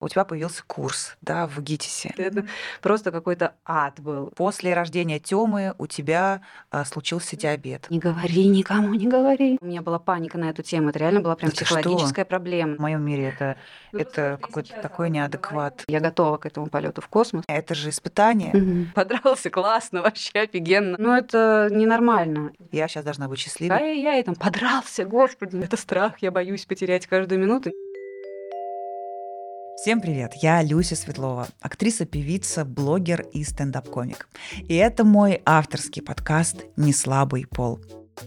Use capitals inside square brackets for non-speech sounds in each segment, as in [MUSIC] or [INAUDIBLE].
у тебя появился курс, да, в ГИТИСе. Это просто какой-то ад был. После рождения Тёмы у тебя а, случился диабет. Не говори никому, не говори. У меня была паника на эту тему. Это реально была прям Да психологическая проблема. В моем мире это, это какой-то такой неадекват. Я готова к этому полету в космос. Это же испытание. Мгм. Подрался классно, [LAUGHS] вообще офигенно. Но это ненормально. Я сейчас должна быть счастливой. Ай-яй, там подрался, господи, это страх, я боюсь потерять каждую минуту. Всем привет, я Люся Светлова, актриса, певица, блогер и стендап-комик. И это мой авторский подкаст «Неслабый пол».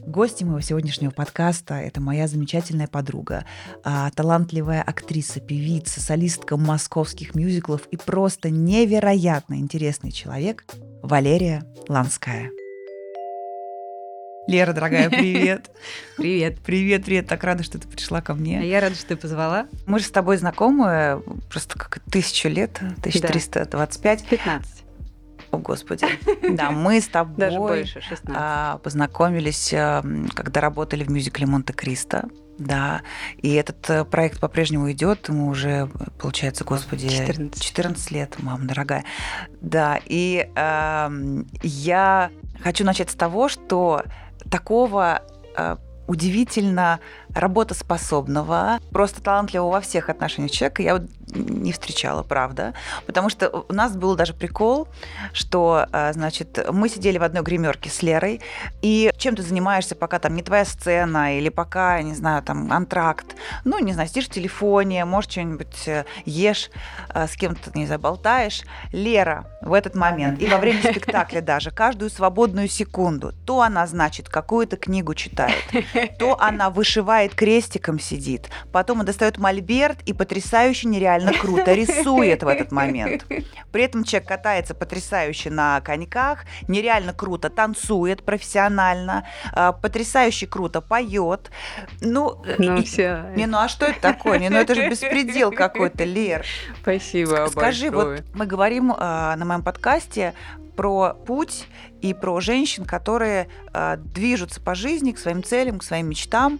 Гости моего сегодняшнего подкаста – это моя замечательная подруга, а, талантливая актриса, певица, солистка московских мюзиклов и просто невероятно интересный человек Валерия Ланская. Лера, дорогая, привет. [LAUGHS] Привет. Привет, привет, так рада, что ты пришла ко А мне. я рада, что ты позвала. Мы же с тобой знакомы просто как тысячу лет, 1325. 15. О, Господи. [LAUGHS] Да, мы с тобой Даже больше, 16. а, познакомились, а, м, когда работали в мюзикле Монте-Кристо. Да, и этот э, проект по-прежнему идет, ему уже, получается, господи, 14. 14 лет, мама дорогая. Да, и эм, я хочу начать с того, что такого э, удивительно работоспособного, просто талантливого во всех отношениях человека. Я вот не встречала, правда. Потому что у нас был даже прикол, что, э, значит, мы сидели в одной гримерке с Лерой, и чем ты занимаешься, пока там не твоя сцена, или пока, не знаю, там, антракт, ну, не знаю, сидишь в телефоне, может, что-нибудь э, ешь, э, с кем-то, не знаю, болтаешь. Лера в этот момент, и во время спектакля даже, каждую свободную секунду, то она, значит, какую-то книгу читает, то она вышивает крестиком сидит, потом он достает мольберт и потрясающе нереально круто рисует в этот момент. [LAUGHS] При этом человек катается потрясающе на коньках, нереально круто танцует профессионально, а, потрясающе круто поет. Ну, Ну и- все. не, ну а что это такое? Не, ну это же беспредел какой-то, Лер. [LAUGHS] Спасибо Скажи, большое. вот мы говорим а, на моем подкасте про путь и про женщин, которые а, движутся по жизни к своим целям, к своим мечтам.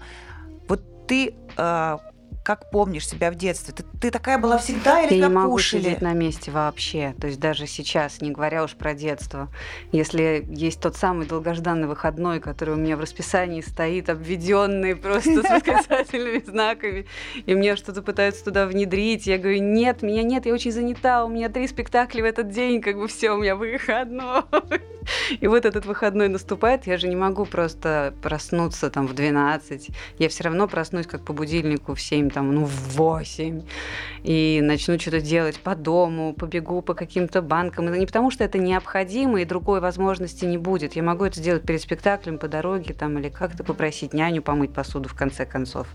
Вот ты а, как помнишь себя в детстве? Ты, ты такая была всегда или Я не тебя могу пушили? сидеть на месте вообще. То есть даже сейчас, не говоря уж про детство. Если есть тот самый долгожданный выходной, который у меня в расписании стоит, обведенный просто с восклицательными [LAUGHS] знаками, и мне что-то пытаются туда внедрить, я говорю, нет, меня нет, я очень занята, у меня три спектакля в этот день, как бы все, у меня выходной. [LAUGHS] И вот этот выходной наступает, я же не могу просто проснуться там в 12. Я все равно проснусь как по будильнику в 7, там, ну, в 8. И начну что-то делать по дому, побегу по каким-то банкам. Это не потому, что это необходимо, и другой возможности не будет. Я могу это сделать перед спектаклем, по дороге, там, или как-то попросить няню помыть посуду, в конце концов.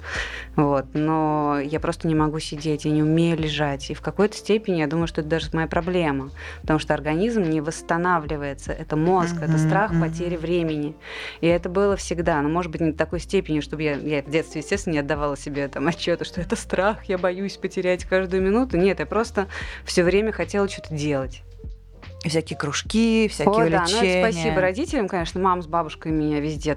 Вот. Но я просто не могу сидеть, я не умею лежать. И в какой-то степени я думаю, что это даже моя проблема. Потому что организм не восстанавливается. Это мозг, это Мгм, страх мгм. потери времени. И это было всегда. Но, может быть, не до такой степени, чтобы я, я в детстве, естественно, не отдавала себе там отчета, что это страх, я боюсь потерять каждую минуту. Нет, я просто все время хотела что-то делать. Всякие кружки, всякие О, да, ну увлечения. это спасибо родителям, конечно, мама с бабушкой меня везде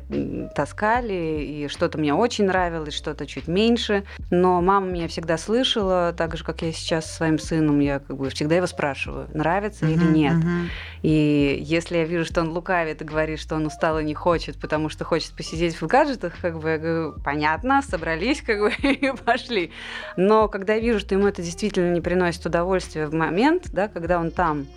таскали, и что-то мне очень нравилось, что-то чуть меньше, но мама меня всегда слышала, так же, как я сейчас со своим сыном, я как бы всегда его спрашиваю, нравится или Мгм, нет. мгм. И если я вижу, что он лукавит и говорит, что он устал и не хочет, потому что хочет посидеть в гаджетах, как бы я говорю, понятно, собрались, как бы [LAUGHS] и пошли. Но когда я вижу, что ему это действительно не приносит удовольствия в момент, да, когда он там,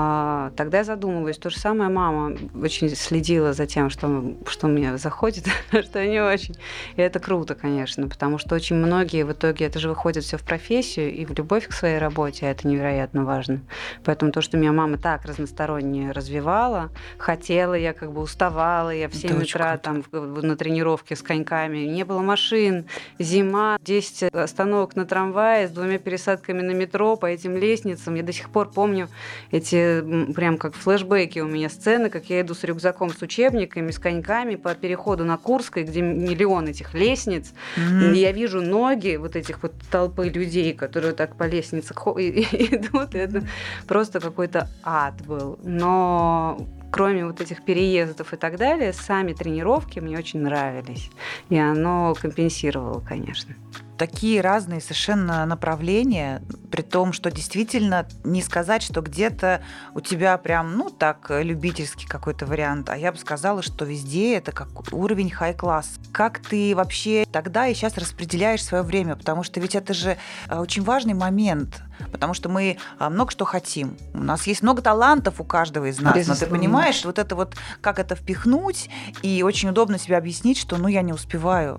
а, тогда я задумываюсь. То же самое мама очень следила за тем, что, что мне заходит, [LAUGHS] что не очень. И это круто, конечно, потому что очень многие в итоге это же выходит все в профессию и в любовь к своей работе, а это невероятно важно. Поэтому то, что меня мама так разносторонне развивала, хотела, я как бы уставала, я в Это 7 очень утра там на тренировке с коньками, не было машин, зима, 10 остановок на трамвае с двумя пересадками на метро по этим лестницам. Я до сих пор помню эти прям как флешбеки у меня сцены, как я иду с рюкзаком с учебниками, с коньками по переходу на Курской, где миллион этих лестниц. Мгм. И я вижу ноги вот этих вот толпы людей, которые так по лестнице идут. и это просто какой-то ад был. Но кроме вот этих переездов и так далее, сами тренировки мне очень нравились. И оно компенсировало, конечно такие разные совершенно направления, при том, что действительно не сказать, что где-то у тебя прям, ну, так, любительский какой-то вариант, а я бы сказала, что везде это как уровень хай-класс. Как ты вообще тогда и сейчас распределяешь свое время? Потому что ведь это же э, очень важный момент, потому что мы э, много что хотим. У нас есть много талантов у каждого из нас, но ты понимаешь, вот это вот, как это впихнуть, и очень удобно себе объяснить, что, ну, я не успеваю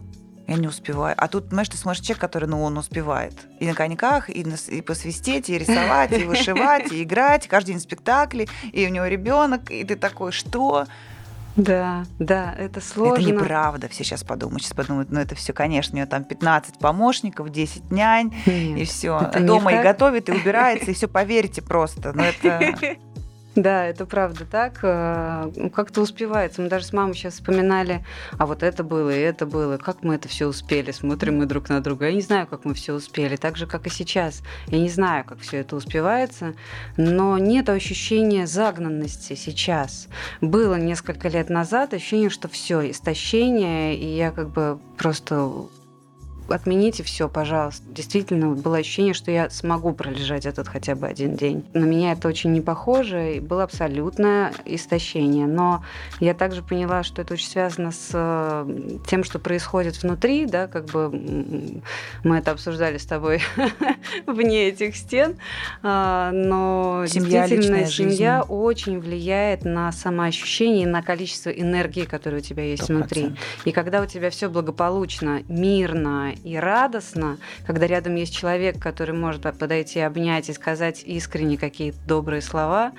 я не успеваю. А тут, знаешь, ты смотришь человек, который, ну, он успевает. И на коньках, и, на, и посвистеть, и рисовать, и вышивать, и [LAUGHS] играть, каждый день спектакли, и у него ребенок, и ты такой, что? Да, да, это сложно. Это неправда, все сейчас подумают. Сейчас подумают, ну это все, конечно, у нее там 15 помощников, 10 нянь, Нет, и все. Дома и готовит, и убирается, и все, [LAUGHS] поверьте просто. Но это [LAUGHS] Да, это правда так. Э, как-то успевается. Мы даже с мамой сейчас вспоминали, а вот это было, и это было. Как мы это все успели? Смотрим мы друг на друга. Я не знаю, как мы все успели. Так же, как и сейчас. Я не знаю, как все это успевается, но нет ощущения загнанности сейчас. Было несколько лет назад ощущение, что все, истощение, и я как бы просто отмените все, пожалуйста. Действительно, было ощущение, что я смогу пролежать этот хотя бы один день. На меня это очень не похоже, и было абсолютное истощение. Но я также поняла, что это очень связано с э, тем, что происходит внутри, да, как бы мы это обсуждали с тобой [LAUGHS] вне этих стен, а, но семья, действительно семья жизнь. очень влияет на самоощущение и на количество энергии, которая у тебя есть 100%. внутри. И когда у тебя все благополучно, мирно и радостно, когда рядом есть человек, который может подойти, обнять и сказать искренне какие-то добрые слова.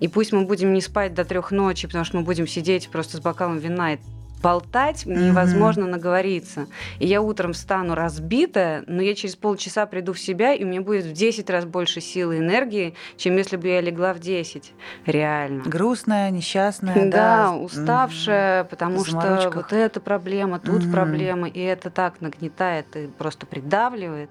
И пусть мы будем не спать до трех ночи, потому что мы будем сидеть просто с бокалом вина и болтать невозможно mm-hmm. наговориться. И я утром встану разбитая, но я через полчаса приду в себя, и у меня будет в 10 раз больше силы и энергии, чем если бы я легла в 10. Реально. Грустная, несчастная. Да, да уставшая, mm-hmm. потому что вот эта проблема, тут mm-hmm. проблема, и это так нагнетает и просто придавливает.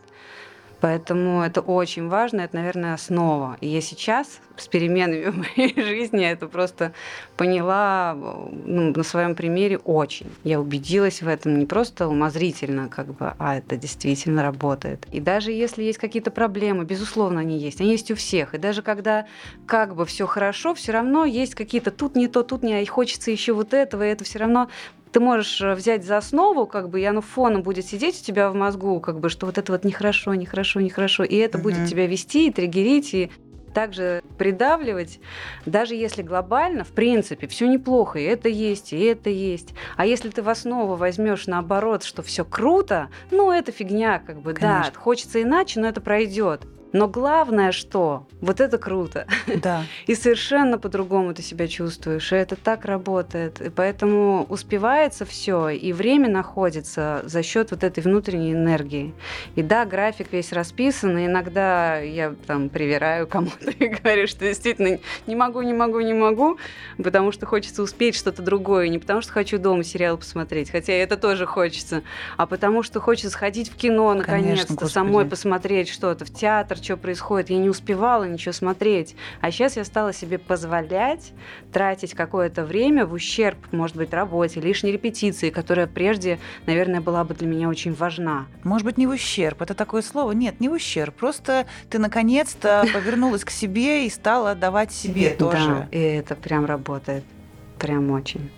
Поэтому это очень важно, это, наверное, основа. И я сейчас с переменами [LAUGHS] в моей жизни это просто поняла ну, на своем примере очень. Я убедилась в этом не просто умозрительно, как бы, а это действительно работает. И даже если есть какие-то проблемы, безусловно, они есть. Они есть у всех. И даже когда как бы все хорошо, все равно есть какие-то тут не то, тут не, а и хочется еще вот этого, и это все равно ты можешь э, взять за основу, как бы, и оно фоном будет сидеть у тебя в мозгу, как бы, что вот это вот нехорошо, нехорошо, нехорошо, и это угу. будет тебя вести и триггерить, и также придавливать, даже если глобально, в принципе, все неплохо, и это есть, и это есть. А если ты в основу возьмешь наоборот, что все круто, ну это фигня, как бы, Конечно. да, хочется иначе, но это пройдет. Но главное, что вот это круто. Да. [LAUGHS] И совершенно по-другому ты себя чувствуешь. И это так работает. И поэтому успевается все, и время находится за счет вот этой внутренней энергии. И да, график весь расписан, и иногда я там привираю кому-то [LAUGHS] и говорю, что действительно не могу, не могу, не могу, потому что хочется успеть что-то другое. Не потому что хочу дома сериал посмотреть, хотя это тоже хочется, а потому что хочется сходить в кино наконец-то, самой посмотреть что-то, в театр, что происходит. Я не успевала ничего смотреть. А сейчас я стала себе позволять тратить какое-то время в ущерб, может быть, работе, лишней репетиции, которая прежде, наверное, была бы для меня очень важна. Может быть, не в ущерб. Это такое слово. Нет, не в ущерб. Просто ты наконец-то [LAUGHS] повернулась к себе и стала давать себе тоже. Да, и это прям работает. Прям очень.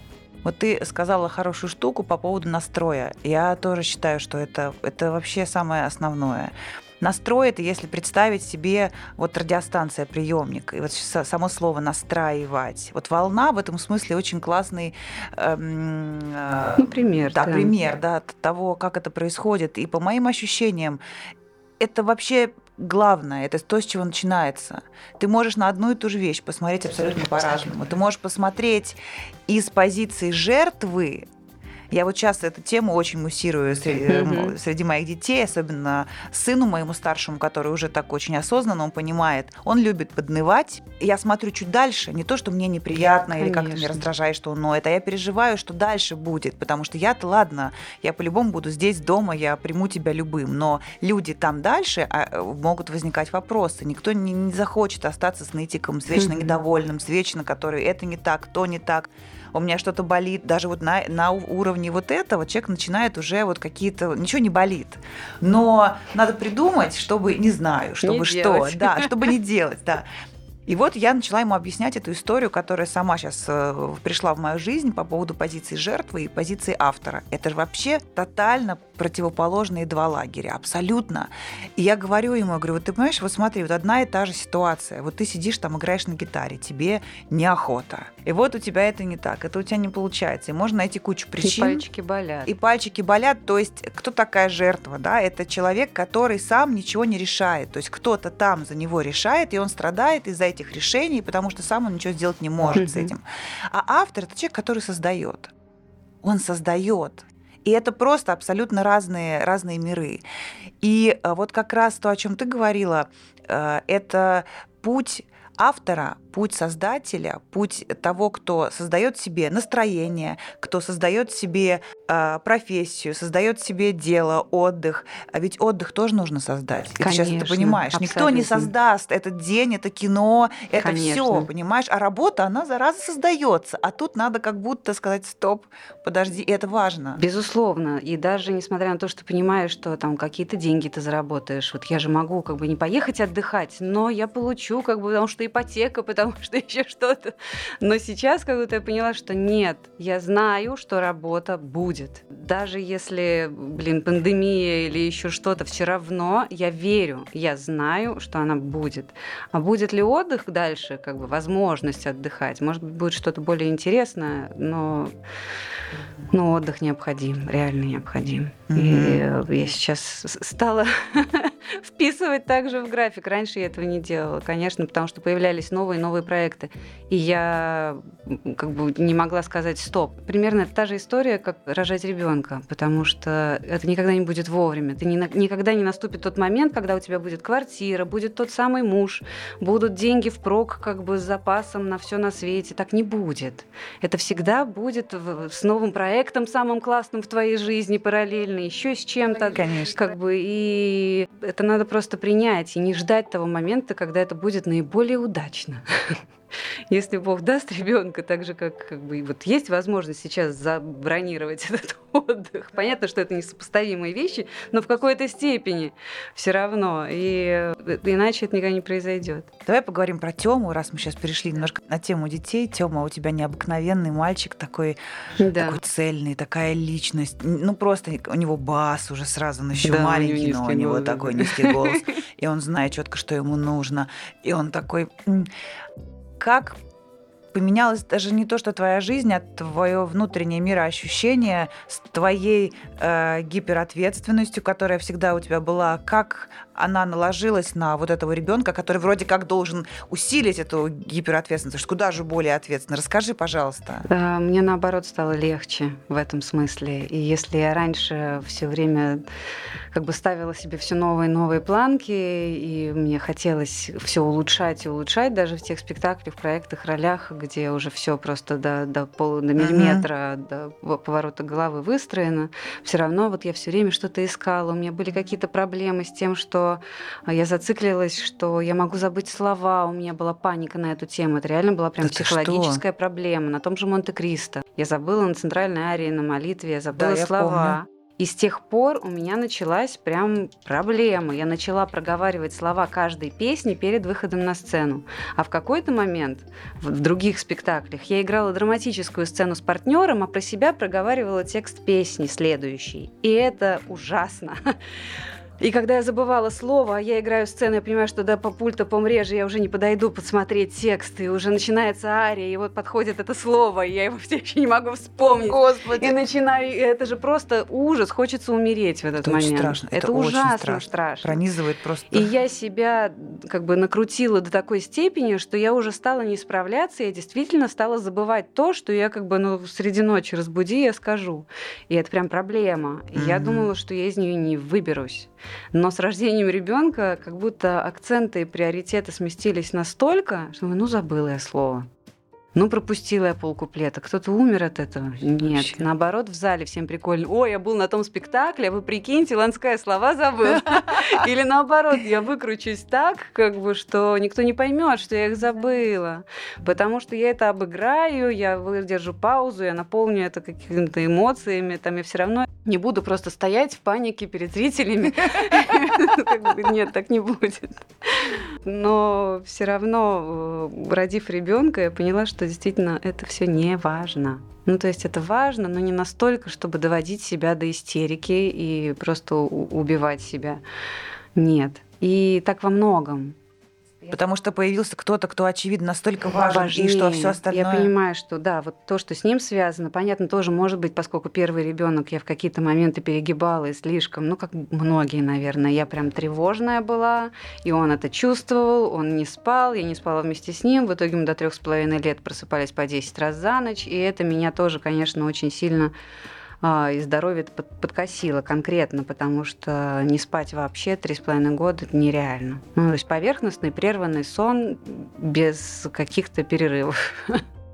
Вот ты сказала хорошую штуку по поводу настроя. Я тоже считаю, что это, это вообще самое основное настрой это, если представить себе вот радиостанция, приемник, и вот само слово настраивать. Вот волна в этом смысле очень классный эм, э, ну, пример. Да, да, пример да, того, как это происходит. И по моим ощущениям, это вообще главное, это то, с чего начинается. Ты можешь на одну и ту же вещь посмотреть абсолютно по-разному. Ты можешь посмотреть из позиции жертвы Я вот сейчас эту тему очень муссирую среди, mm-hmm. среди моих детей, особенно сыну моему старшему, который уже так очень осознанно, он понимает, он любит поднывать. Я смотрю чуть дальше, не то, что мне неприятно Конечно. или как-то меня раздражает, что он ноет, а я переживаю, что дальше будет, потому что я-то, ладно, я по-любому буду здесь дома, я приму тебя любым, но люди там дальше а, могут возникать вопросы. Никто не, не захочет остаться с нытиком, с вечно недовольным, с вечно, который это не так, то не так у меня что-то болит, даже вот на, на уровне вот этого человек начинает уже вот какие-то, ничего не болит. Но надо придумать, чтобы, не знаю, чтобы не что, делать. да, [LAUGHS] чтобы не делать, да. И вот я начала ему объяснять эту историю, которая сама сейчас э, пришла в мою жизнь по поводу позиции жертвы и позиции автора. Это же вообще тотально противоположные два лагеря, абсолютно. И я говорю ему, я говорю, вот ты понимаешь, вот смотри, вот одна и та же ситуация. Вот ты сидишь там, играешь на гитаре, тебе неохота. И вот у тебя это не так, это у тебя не получается. И можно найти кучу причин. И пальчики болят. И пальчики болят. То есть кто такая жертва? Да? Это человек, который сам ничего не решает. То есть кто-то там за него решает, и он страдает из-за этих решений, потому что сам он ничего сделать не может с этим. А автор это человек, который создает. Он создает. И это просто абсолютно разные, разные миры. И э, вот как раз то, о чем ты говорила, э, это путь автора, путь создателя, путь того, кто создает себе настроение, кто создает себе э, профессию, создает себе дело, отдых. А ведь отдых тоже нужно создать. Конечно, сейчас это понимаешь. Абсолютно. Никто не создаст этот день, это кино, это все, понимаешь? А работа, она зараза создается. А тут надо как будто сказать, стоп, подожди, это важно. Безусловно. И даже несмотря на то, что понимаешь, что там какие-то деньги ты заработаешь, вот я же могу как бы не поехать отдыхать, но я получу, как бы, потому что ипотека, потому потому [LAUGHS] что еще что-то. Но сейчас как будто я поняла, что нет, я знаю, что работа будет. Даже если, блин, пандемия или еще что-то, все равно я верю, я знаю, что она будет. А будет ли отдых дальше, как бы возможность отдыхать? Может быть, будет что-то более интересное, но, но отдых необходим, реально необходим. Mm-hmm. И я сейчас стала [LAUGHS] [LAUGHS] вписывать также в график. Раньше я этого не делала, конечно, потому что появлялись новые и новые проекты. И я как бы не могла сказать стоп. Примерно это та же история, как рожать ребенка, потому что это никогда не будет вовремя. Ты не, никогда не наступит тот момент, когда у тебя будет квартира, будет тот самый муж, будут деньги впрок как бы с запасом на все на свете. Так не будет. Это всегда будет с новым проектом, самым классным в твоей жизни параллельно, еще с чем-то. Конечно. Как бы, и это надо просто принять и не ждать того момента, когда это будет наиболее удачно. [LAUGHS] если Бог даст ребенка, так же как, как бы вот есть возможность сейчас забронировать [LAUGHS] этот отдых. Понятно, что это несопоставимые вещи, но в какой-то степени все равно. И э, иначе это никогда не произойдет. Давай поговорим про Тему, раз мы сейчас перешли немножко на тему детей. Тема у тебя необыкновенный мальчик, такой, да. такой цельный, такая личность. Ну просто у него бас уже сразу, он еще да, маленький, у но у него голос, такой низкий голос. И он знает четко, что ему нужно. И он такой как поменялась даже не то, что твоя жизнь, а твое внутреннее мироощущение с твоей э, гиперответственностью, которая всегда у тебя была, как она наложилась на вот этого ребенка, который вроде как должен усилить эту гиперответственность, куда же более ответственно. Расскажи, пожалуйста. Да, мне наоборот стало легче в этом смысле. И если я раньше все время как бы ставила себе все новые и новые планки, и мне хотелось все улучшать и улучшать, даже в тех спектаклях, проектах, ролях, где уже все просто до, до, полу, до миллиметра, uh-huh. до поворота головы выстроено, все равно вот я все время что-то искала. У меня были какие-то проблемы с тем, что я зациклилась, что я могу забыть слова, у меня была паника на эту тему. Это реально была прям да психологическая проблема. На том же Монте-Кристо. Я забыла на центральной арии на молитве, я забыла да, слова. Я помню. И с тех пор у меня началась прям проблема. Я начала проговаривать слова каждой песни перед выходом на сцену. А в какой-то момент в других спектаклях я играла драматическую сцену с партнером, а про себя проговаривала текст песни следующий. И это ужасно. [LAUGHS] И когда я забывала слово, а я играю сцену, я понимаю, что да, по пульту, по мреже я уже не подойду подсмотреть текст, и уже начинается ария, и вот подходит это слово, и я его [LAUGHS] все еще не могу вспомнить. Господи. И начинаю, это же просто ужас, хочется умереть в этот это момент. Очень страшно. Это, это ужасно очень страшно. страшно. Пронизывает просто. И я себя как бы накрутила до такой степени, что я уже стала не справляться, я действительно стала забывать то, что я как бы ну, среди ночи разбуди, я скажу. И это прям проблема. Mm-hmm. я думала, что я из нее не выберусь. Но с рождением ребенка как будто акценты и приоритеты сместились настолько, что ну забыла я слово. Ну, пропустила я полкуплета. Кто-то умер от этого? Нет. Вообще. Наоборот, в зале всем прикольно. Ой, я был на том спектакле, а вы прикиньте, Ланская слова забыл. [LAUGHS] Или наоборот, я выкручусь так, как бы, что никто не поймет, что я их забыла. Потому что я это обыграю, я выдержу паузу, я наполню это какими-то эмоциями. Там я все равно не буду просто стоять в панике перед зрителями. [LAUGHS] Нет, так не будет. Но все равно, э, родив ребенка, я поняла, что действительно это все не важно. Ну, то есть это важно, но не настолько, чтобы доводить себя до истерики и просто убивать себя. Нет. И так во многом. Потому что появился кто-то, кто, очевидно, настолько важен, Важнее. и что все остальное... Я понимаю, что да, вот то, что с ним связано, понятно, тоже может быть, поскольку первый ребенок я в какие-то моменты перегибала и слишком, ну, как многие, наверное, я прям тревожная была, и он это чувствовал, он не спал, я не спала вместе с ним, в итоге мы до трех с половиной лет просыпались по 10 раз за ночь, и это меня тоже, конечно, очень сильно и здоровье под, подкосило конкретно, потому что не спать вообще три с половиной года это нереально. Ну, то есть поверхностный, прерванный сон без каких-то перерывов.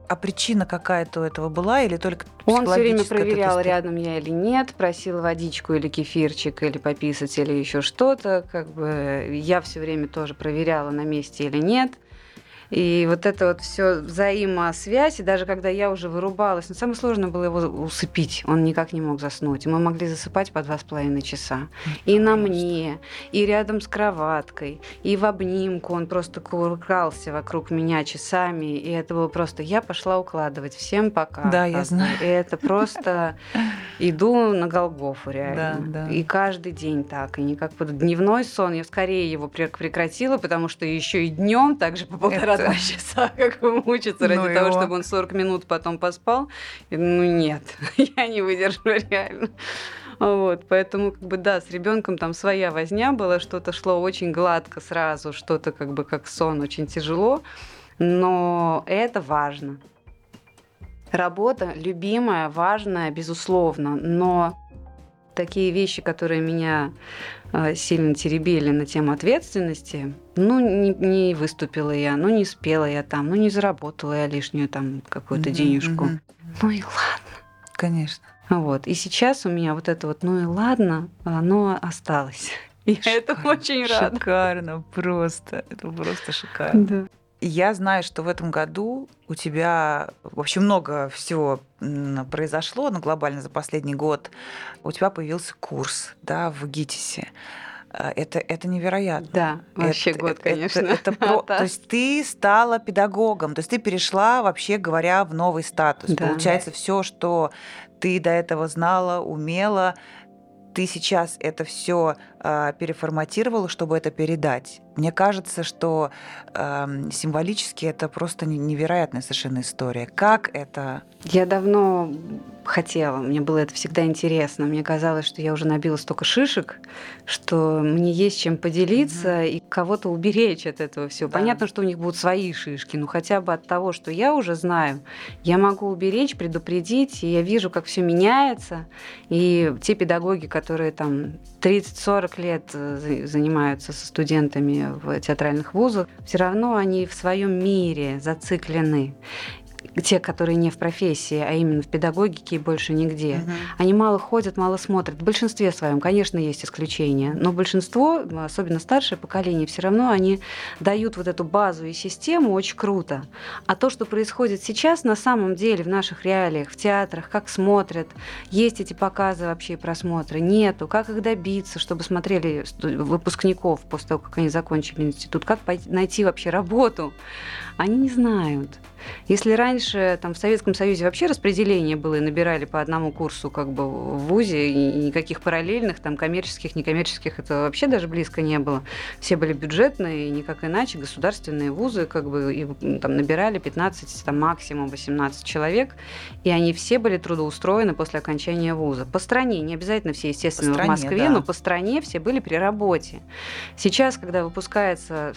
А причина какая-то у этого была или только Он все время проверял, рядом я или нет, просил водичку или кефирчик, или пописать, или еще что-то. Как бы я все время тоже проверяла, на месте или нет. И вот это вот все взаимосвязь, и даже когда я уже вырубалась, но самое сложное было его усыпить, он никак не мог заснуть. И мы могли засыпать по два с половиной часа. И на мне, и рядом с кроваткой, и в обнимку он просто кувыркался вокруг меня часами, и это было просто... Я пошла укладывать, всем пока. Да, я знаю. И это просто... [LAUGHS] Иду на Голгофу реально. Да, да. И каждый день так. И не как дневной сон. Я скорее его прекратила, потому что еще и днем также по полтора два часа, [LAUGHS] как бы мучиться ради ну того, чтобы он 40 минут потом поспал. И, ну нет, [LAUGHS] я не выдержу [LAUGHS] реально. Вот, поэтому, как бы, да, с ребенком там своя возня была, что-то шло очень гладко сразу, что-то как бы как сон, очень тяжело, но это важно. Работа любимая, важная, безусловно, но такие вещи, которые меня сильно теребили на тему ответственности, ну, не, не выступила я, ну, не спела я там, ну, не заработала я лишнюю там какую-то mm-hmm, денежку. Mm-hmm. Ну и ладно. Конечно. Вот. И сейчас у меня вот это вот, ну и ладно, оно осталось. [LAUGHS] Я этому очень рада. Шикарно, просто. Это просто шикарно. Да. Я знаю, что в этом году у тебя вообще много всего произошло, ну, глобально за последний год. У тебя появился курс, да, в ГИТИСе. А, это, это невероятно. Да, вообще это, год, конечно. Это, это про... [LAUGHS] То есть ты стала педагогом, то есть ты перешла, вообще говоря, в новый статус. Да. Получается, все, что ты до этого знала, умела, ты сейчас это все э, переформатировала, чтобы это передать. Мне кажется, что э, символически это просто невероятная совершенно история. Как это? Я давно хотела, мне было это всегда интересно. Мне казалось, что я уже набила столько шишек, что мне есть чем поделиться mm-hmm. и кого-то уберечь от этого всего. Да. Понятно, что у них будут свои шишки, но хотя бы от того, что я уже знаю, я могу уберечь, предупредить, и я вижу, как все меняется. И те педагоги, которые там 30-40 лет э, занимаются со студентами в театральных вузах, все равно они в своем мире зациклены те, которые не в профессии, а именно в педагогике и больше нигде, угу. они мало ходят, мало смотрят. В большинстве своем, конечно, есть исключения, но большинство, особенно старшее поколение, все равно они дают вот эту базу и систему очень круто. А то, что происходит сейчас, на самом деле в наших реалиях, в театрах, как смотрят, есть эти показы вообще и просмотры, нету, как их добиться, чтобы смотрели выпускников после того, как они закончили институт, как найти вообще работу, они не знают. Если раньше там, в Советском Союзе вообще распределение было и набирали по одному курсу как бы в ВУЗе, и никаких параллельных, там, коммерческих, некоммерческих, это вообще даже близко не было. Все были бюджетные, и никак иначе, государственные вузы, как бы, и, там, набирали 15, там, максимум 18 человек, и они все были трудоустроены после окончания вуза. По стране, не обязательно все, естественно, стране, в Москве, да. но по стране все были при работе. Сейчас, когда выпускается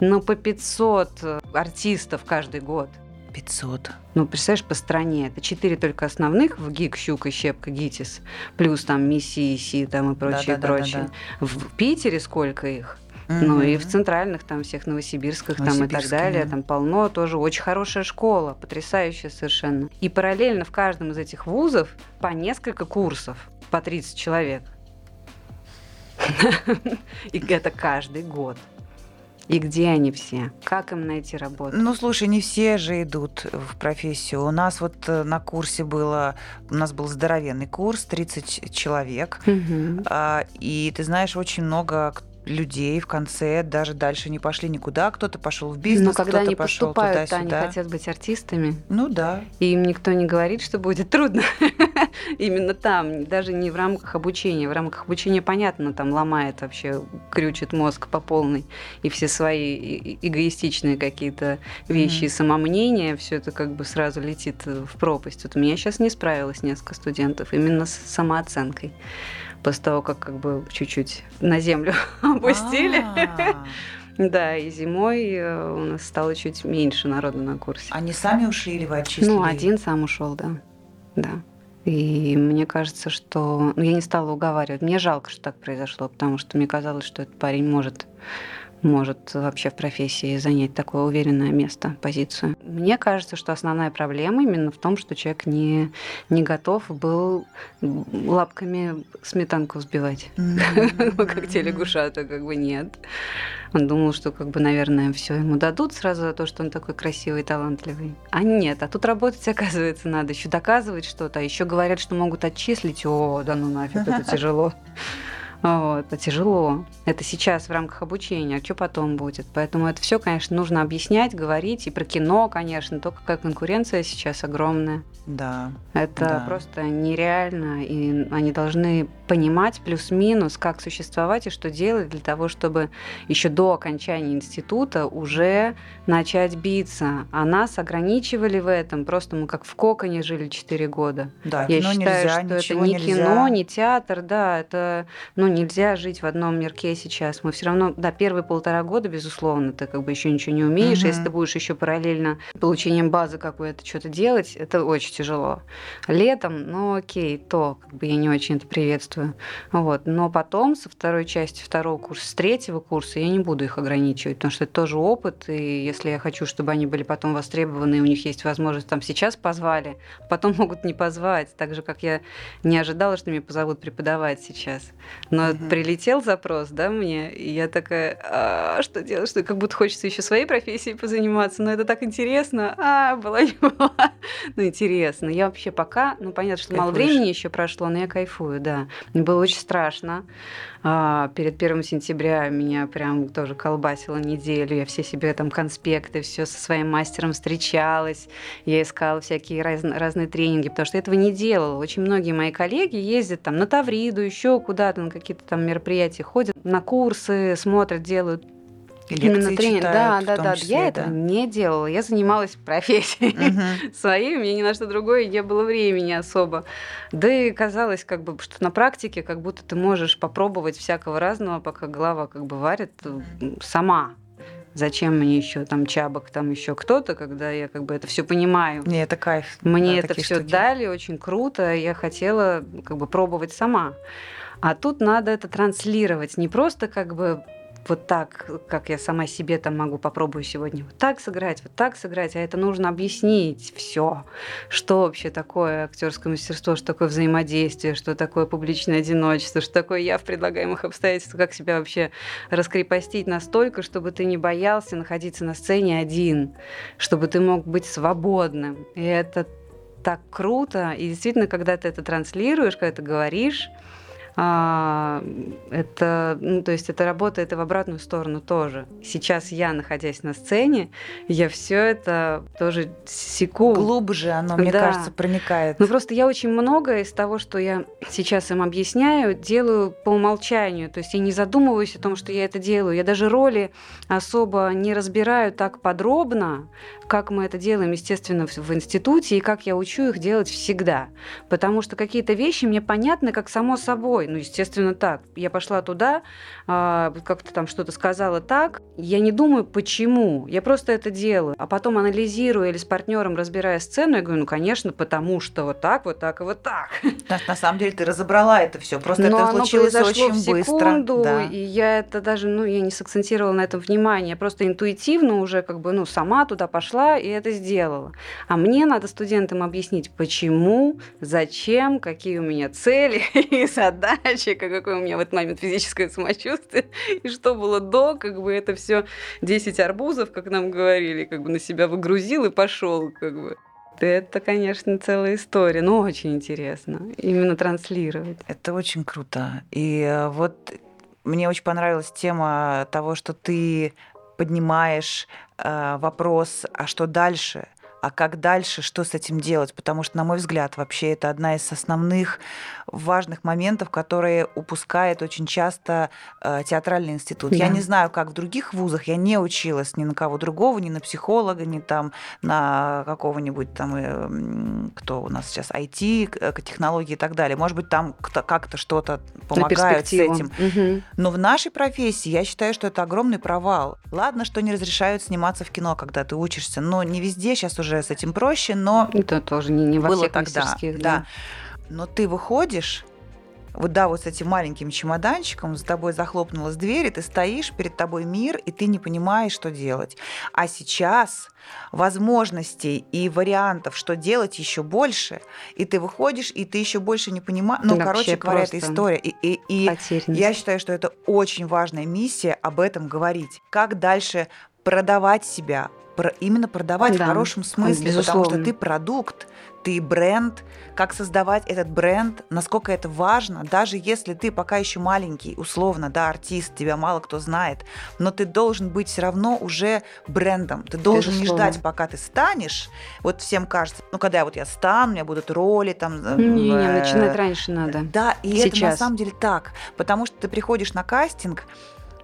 ну, по 500 э, артистов каждый год. 500. Ну, представляешь, по стране. Это четыре только основных в ГИК, Щука, Щепка, ГИТИС. Плюс там Мисси, Си там и прочее, да, да, прочее. Да, да, да. В Питере сколько их? Mm-hmm. Ну и в центральных там всех Новосибирских там и так далее, да. там полно тоже очень хорошая школа, потрясающая совершенно. И параллельно в каждом из этих вузов по несколько курсов, по 30 человек. [LAUGHS] И это каждый год. И где они все? Как им найти работу? Ну, слушай, не все же идут в профессию. У нас вот э, на курсе было, у нас был здоровенный курс, 30 человек. Угу. И ты знаешь, очень много людей в конце даже дальше не пошли никуда, кто-то пошел в бизнес, Но когда они пошел поступают, туда-сюда. они хотят быть артистами. Ну да. И им никто не говорит, что будет трудно. [LAUGHS] Именно там, даже не в рамках обучения. В рамках обучения, понятно, там ломает вообще, крючит мозг по полной. И все свои эгоистичные какие-то вещи mm-hmm. и самомнения, все это как бы сразу летит в пропасть. Вот у меня сейчас не справилось несколько студентов именно с самооценкой после того, как как бы чуть-чуть на землю [LAUGHS] опустили. Да, и зимой э, у нас стало чуть меньше народу на курсе. Они сами ушли или вы отчислили? Ну, один сам ушел, да. Да. И мне кажется, что... Ну, я не стала уговаривать. Мне жалко, что так произошло, потому что мне казалось, что этот парень может может вообще в профессии занять такое уверенное место, позицию. Мне кажется, что основная проблема именно в том, что человек не, не готов был лапками сметанку взбивать, [LAUGHS] как те лягушата, как бы нет. Он думал, что, как бы, наверное, все ему дадут сразу за то, что он такой красивый и талантливый. А нет, а тут работать, [LAUGHS] оказывается, надо еще доказывать что-то, а еще говорят, что могут отчислить. О, да ну нафиг, это тяжело. Вот, это тяжело. Это сейчас в рамках обучения, а что потом будет? Поэтому это все, конечно, нужно объяснять, говорить. И про кино, конечно, то, какая конкуренция сейчас огромная. Да. Это да. просто нереально. И они должны понимать плюс-минус, как существовать и что делать для того, чтобы еще до окончания института уже начать биться. А нас ограничивали в этом. Просто мы как в коконе жили 4 года. Да, Я считаю, нельзя, что это не нельзя. кино, не театр, да, это ну, нельзя жить в одном мирке сейчас. Мы все равно, да, первые полтора года, безусловно, ты как бы еще ничего не умеешь. Угу. Если ты будешь еще параллельно получением базы какой-то что-то делать, это очень тяжело. Летом, ну окей, то как бы я не очень это приветствую. Вот. Но потом, со второй части второго курса, с третьего курса, я не буду их ограничивать, потому что это тоже опыт, и если я хочу, чтобы они были потом востребованы, и у них есть возможность, там сейчас позвали, потом [LAUGHS] могут не позвать, так же, как я не ожидала, что меня позовут преподавать сейчас. Но угу. прилетел запрос, да, мне, и я такая, а, что делать, что как будто хочется еще своей профессией позаниматься, но это так интересно, а, была не была, [LAUGHS] ну, интересно. Я вообще пока, ну, понятно, что Кайфуешь. мало времени еще прошло, но я кайфую, да. Было очень страшно. А, перед первым сентября меня прям тоже колбасило неделю. Я все себе там конспекты, все со своим мастером встречалась. Я искала всякие раз, разные тренинги, потому что этого не делала. Очень многие мои коллеги ездят там на Тавриду, еще куда-то, на какие-то там мероприятия, ходят на курсы, смотрят, делают Именно тренинг, да, да, да. Числе, я да. это не делала. Я занималась профессией угу. [LAUGHS] своей, у меня ни на что другое не было времени особо. Да и казалось, как бы, что на практике, как будто ты можешь попробовать всякого разного, пока голова как бы варит сама. Зачем мне еще там чабок, там еще кто-то, когда я как бы это все понимаю. Не, это кайф. Мне да, это все дали, очень круто. Я хотела как бы пробовать сама. А тут надо это транслировать, не просто как бы вот так, как я сама себе там могу попробую сегодня вот так сыграть, вот так сыграть, а это нужно объяснить все, что вообще такое актерское мастерство, что такое взаимодействие, что такое публичное одиночество, что такое я в предлагаемых обстоятельствах, как себя вообще раскрепостить настолько, чтобы ты не боялся находиться на сцене один, чтобы ты мог быть свободным. И это так круто. И действительно, когда ты это транслируешь, когда ты говоришь, А, это, ну, то есть это работает и в обратную сторону тоже. Сейчас я, находясь на сцене, я все это тоже секу. Глубже оно, мне да. кажется, проникает. Ну просто я очень много из того, что я сейчас им объясняю, делаю по умолчанию. То есть я не задумываюсь о том, что я это делаю. Я даже роли особо не разбираю так подробно, как мы это делаем, естественно, в институте, и как я учу их делать всегда. Потому что какие-то вещи мне понятны как само собой. Ну, естественно, так. Я пошла туда, а, как-то там что-то сказала так. Я не думаю, почему. Я просто это делаю. А потом анализирую или с партнером разбирая сцену, я говорю, ну, конечно, потому что вот так, вот так и вот так. [LAUGHS] На, на самом деле ты разобрала это все. Просто Но это случилось очень в секунду, быстро. Да. И я это даже, ну, я не сакцентировала на этом внимание. Я просто интуитивно уже как бы, ну, сама туда пошла пошла и это сделала. А мне надо студентам объяснить, почему, зачем, какие у меня цели [LAUGHS] и задачи, какое у меня в этот момент физическое самочувствие, [LAUGHS] и что было до, как бы это все 10 арбузов, как нам говорили, как бы на себя выгрузил и пошел, как бы. Это, конечно, целая история, но очень интересно именно транслировать. Это очень круто. И э, вот мне очень понравилась тема того, что ты поднимаешь э, вопрос, а что дальше? А как дальше, что с этим делать, потому что, на мой взгляд, вообще это одна из основных важных моментов, которые упускает очень часто э, театральный институт. Да. Я не знаю, как в других вузах, я не училась ни на кого другого, ни на психолога, ни там на какого-нибудь там, э, кто у нас сейчас, IT, э, технологии и так далее. Может быть, там как-то что-то помогают с этим. Угу. Но в нашей профессии я считаю, что это огромный провал. Ладно, что не разрешают сниматься в кино, когда ты учишься, но не везде сейчас уже уже с этим проще, но это тоже не, не во было всех тогда. Да. да. Но ты выходишь, вот да, вот с этим маленьким чемоданчиком, за тобой захлопнулась дверь, и ты стоишь, перед тобой мир, и ты не понимаешь, что делать. А сейчас возможностей и вариантов, что делать еще больше, и ты выходишь, и ты еще больше не понимаешь. Ну, Вообще короче говоря, это история. И, и, и я считаю, что это очень важная миссия об этом говорить. Как дальше продавать себя, именно продавать да, в хорошем смысле, безусловно. потому что ты продукт, ты бренд, как создавать этот бренд, насколько это важно, даже если ты пока еще маленький, условно, да, артист, тебя мало кто знает, но ты должен быть все равно уже брендом. Ты должен Безусловно. не ждать, пока ты станешь. Вот всем кажется, ну когда вот я стану, у меня будут роли там. Э, не, не, начинать раньше надо. Да, и Сейчас. это на самом деле так, потому что ты приходишь на кастинг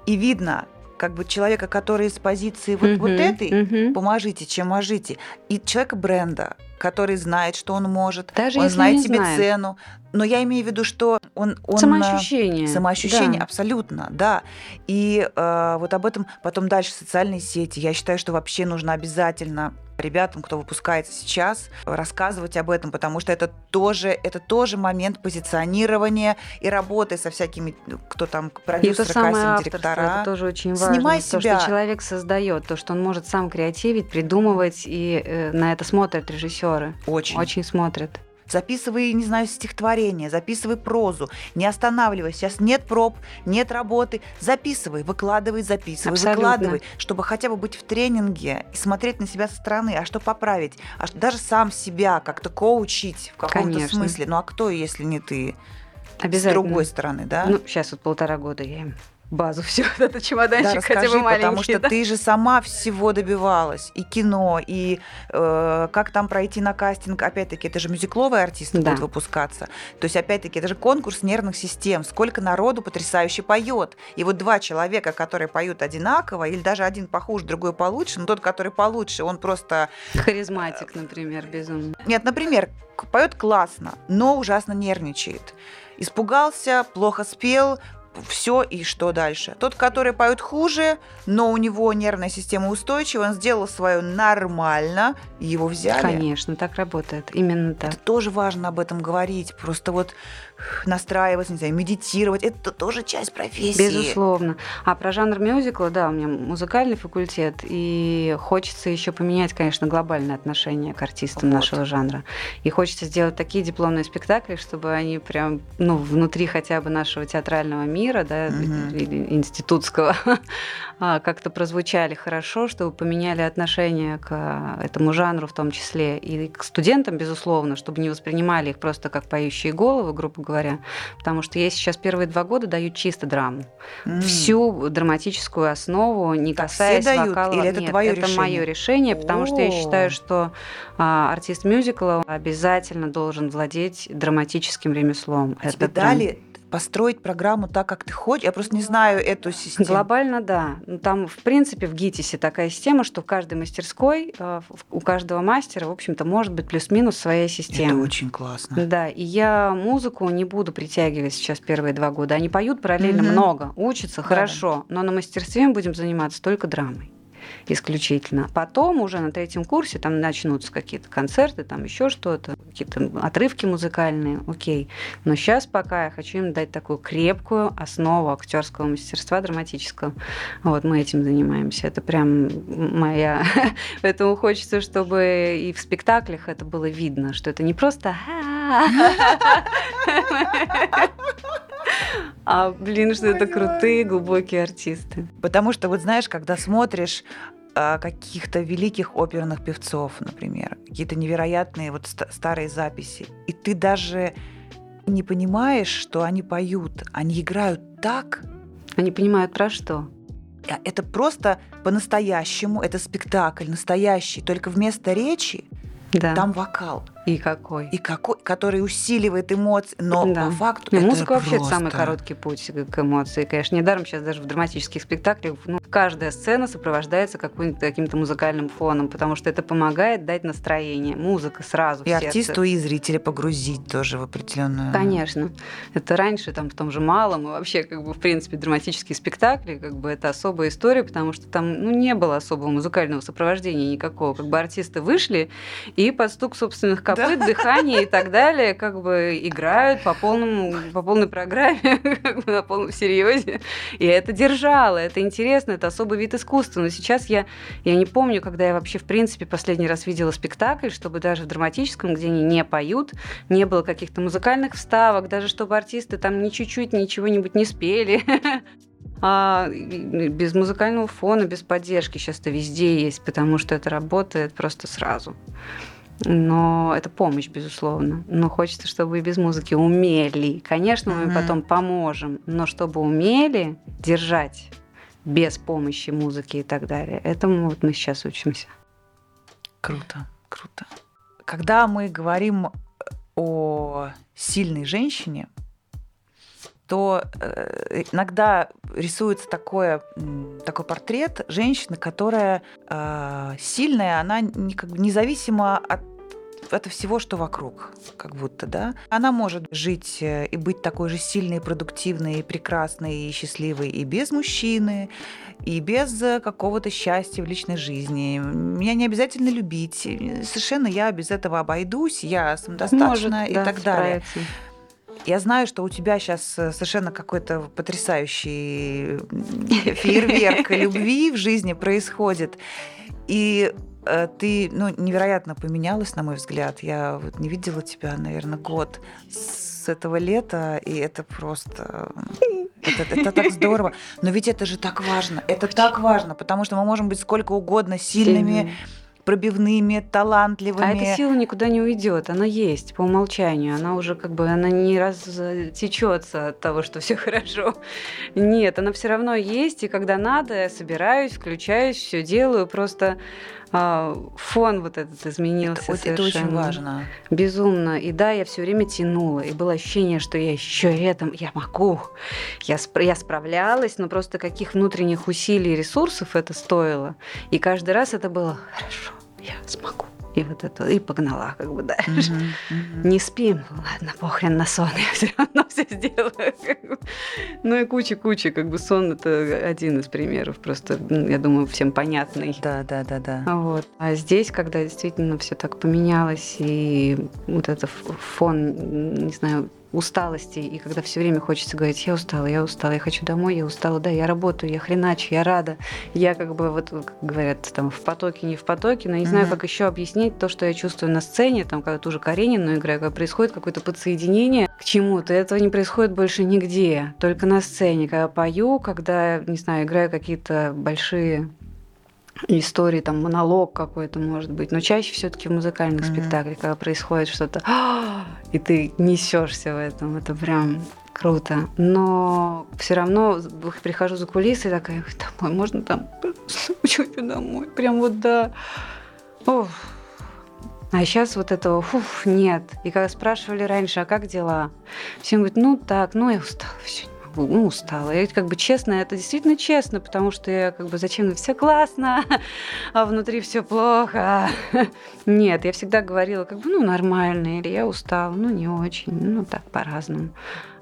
и видно, как бы человека, который из позиции вот, uh-huh, вот этой, uh-huh. поможите, чем можете, и человека бренда, который знает, что он может, Даже он знает себе знает. цену. Но я имею в виду, что он... он самоощущение. Самоощущение, да. абсолютно, да. И э, вот об этом потом дальше социальные сети. Я считаю, что вообще нужно обязательно ребятам, кто выпускается сейчас, рассказывать об этом, потому что это тоже, это тоже момент позиционирования и работы со всякими, кто там, продюсеры, кастинг, директора. Это тоже очень важно. Снимай то, себя. что человек создает, то, что он может сам креативить, придумывать, и э, на это смотрят режиссеры. Очень. Очень смотрят записывай, не знаю, стихотворение, записывай прозу, не останавливайся. Сейчас нет проб, нет работы. Записывай, выкладывай, записывай, Абсолютно. выкладывай, чтобы хотя бы быть в тренинге и смотреть на себя со стороны, а что поправить, а что даже сам себя как-то коучить в каком-то смысле. Ну а кто, если не ты? С другой стороны, да? Ну, сейчас вот полтора года я им базу [LAUGHS] все это чемоданчик да, расскажи, хотя бы маленький. Потому что да? ты же сама всего добивалась. И кино, и э, как там пройти на кастинг. Опять-таки, это же мюзикловые артисты да. будут выпускаться. То есть, опять-таки, это же конкурс нервных систем. Сколько народу потрясающе поет. И вот два человека, которые поют одинаково, или даже один похуже, другой получше, но тот, который получше, он просто... Харизматик, например, безумно. Нет, например, поет классно, но ужасно нервничает испугался, плохо спел, все и что дальше. Тот, который поет хуже, но у него нервная система устойчивая, он сделал свое нормально, его взяли. Конечно, так работает. Именно так. Это тоже важно об этом говорить. Просто вот настраиваться, не знаю, медитировать. Это тоже часть профессии. Безусловно. А про жанр мюзикла, да, у меня музыкальный факультет, и хочется еще поменять, конечно, глобальное отношение к артистам вот. нашего жанра. И хочется сделать такие дипломные спектакли, чтобы они прям, ну, внутри хотя бы нашего театрального мира да, угу. или институтского, [LAUGHS] а, как-то прозвучали хорошо, чтобы поменяли отношение к а, этому жанру в том числе и к студентам, безусловно, чтобы не воспринимали их просто как поющие головы, грубо говоря, потому что я сейчас первые два года даю чисто драму, mm. всю драматическую основу, не так касаясь все дают, вокала. Или это Нет, твое это решение? мое решение, потому О. что я считаю, что а, артист мюзикла обязательно должен владеть драматическим ремеслом. А это тебе прям... дали построить программу так, как ты хочешь? Я просто не знаю эту систему. Глобально, да. Ну, там, в принципе, в ГИТИСе такая система, что в каждой мастерской, э, у каждого мастера, в общем-то, может быть плюс-минус своя система. Это очень классно. Да, и я музыку не буду притягивать сейчас первые два года. Они поют параллельно mm-hmm. много, учатся да, хорошо, но на мастерстве мы будем заниматься только драмой исключительно. Потом уже на третьем курсе там начнутся какие-то концерты, там еще что-то, какие-то отрывки музыкальные, окей. Но сейчас пока я хочу им дать такую крепкую основу актерского мастерства драматического. Вот мы этим занимаемся. Это прям моя... [LAUGHS] Поэтому хочется, чтобы и в спектаклях это было видно, что это не просто [LAUGHS] а, блин, что это крутые, глубокие артисты. Потому что, вот знаешь, когда смотришь каких-то великих оперных певцов, например, какие-то невероятные вот старые записи, и ты даже не понимаешь, что они поют, они играют так. Они понимают про что? А, это просто по-настоящему, это спектакль настоящий, только вместо речи да. там вокал. И какой? И какой, который усиливает эмоции, но да. по факту ну, это Музыка просто... вообще самый короткий путь к эмоции. Конечно, недаром сейчас даже в драматических спектаклях ну, каждая сцена сопровождается каким-то музыкальным фоном, потому что это помогает дать настроение. Музыка сразу И артисту, и зрителя погрузить тоже в определенную... Конечно. Это раньше там в том же Малом, и вообще, как бы, в принципе, драматические спектакли, как бы, это особая история, потому что там, ну, не было особого музыкального сопровождения никакого. Как бы артисты вышли и под стук собственных копыт копыт, дыхание и так далее, как бы играют по полному, по полной программе, [LAUGHS] как на полном серьезе. И это держало, это интересно, это особый вид искусства. Но сейчас я, я не помню, когда я вообще в принципе последний раз видела спектакль, чтобы даже в драматическом, где они не поют, не было каких-то музыкальных вставок, даже чтобы артисты там ни чуть-чуть ничего-нибудь не спели. [LAUGHS] А без музыкального фона, без поддержки сейчас-то везде есть, потому что это работает просто сразу. Но это помощь, безусловно. Но хочется, чтобы и без музыки умели. Конечно, мы mm-hmm. потом поможем, но чтобы умели держать без помощи музыки и так далее. Этому вот мы сейчас учимся. Круто, круто. Когда мы говорим о сильной женщине, то э, иногда рисуется такое, такой портрет женщины, которая э, сильная, она не, как бы независимо от это всего, что вокруг, как будто, да. Она может жить э, и быть такой же сильной, продуктивной, прекрасной и счастливой и без мужчины, и без какого-то счастья в личной жизни. Меня не обязательно любить. Совершенно я без этого обойдусь, я самодостаточна может, и да, так далее. Справится. Я знаю, что у тебя сейчас э, совершенно какой-то потрясающий фейерверк [LAUGHS] любви в жизни происходит. И э, ты ну, невероятно поменялась, на мой взгляд. Я вот не видела тебя, наверное, год с этого лета, и это просто... Это, это так здорово. Но ведь это же так важно. Это так важно, потому что мы можем быть сколько угодно сильными, Сильными пробивными, талантливыми. А эта сила никуда не уйдет, она есть по умолчанию, она уже как бы она не течется от того, что все [LAUGHS] хорошо. Нет, она все равно есть, и когда надо, я собираюсь, включаюсь, все делаю, просто а, фон вот этот изменился. Это, это очень важно. Безумно. И да, я все время тянула. И было ощущение, что я еще этом, я могу. Я, спр- я справлялась, но просто каких внутренних усилий и ресурсов это стоило. И каждый раз это было хорошо я смогу. И вот это, и погнала, как бы дальше. Mm-hmm, mm-hmm. Не спим, ладно, похрен на сон, [LAUGHS] я все равно все сделаю. Ну и куча-куча, как бы сон это один из примеров, просто, я думаю, всем понятный. Да, да, да, да. Вот. А здесь, когда действительно все так поменялось, и вот этот фон, не знаю, усталости, и когда все время хочется говорить, я устала, я устала, я хочу домой, я устала, да, я работаю, я хреначу, я рада, я как бы вот, как говорят, там, в потоке, не в потоке, но не знаю, как еще объяснить то, что я чувствую на сцене, там, когда ту же Каренину играю, когда происходит какое-то подсоединение. К чему-то, этого не происходит больше нигде, только на сцене, когда пою, когда, не знаю, играю какие-то большие истории, там монолог какой-то может быть, но чаще все-таки в музыкальных mm-hmm. спектаклях, когда происходит что-то, [GASPS] и ты несешься в этом, это прям круто. Но все равно прихожу за кулисы и такая, домой, можно там [LAUGHS] чуть-чуть домой, прям вот да. Уф. А сейчас вот этого, фуф, нет. И когда спрашивали раньше, а как дела? Всем говорят, ну так, ну я устала, все, ну, устала. И как бы честно, это действительно честно, потому что я как бы зачем все классно, [LAUGHS] а внутри все плохо. [LAUGHS] Нет, я всегда говорила, как бы, ну, нормально, или я устала, ну, не очень, ну, так, по-разному.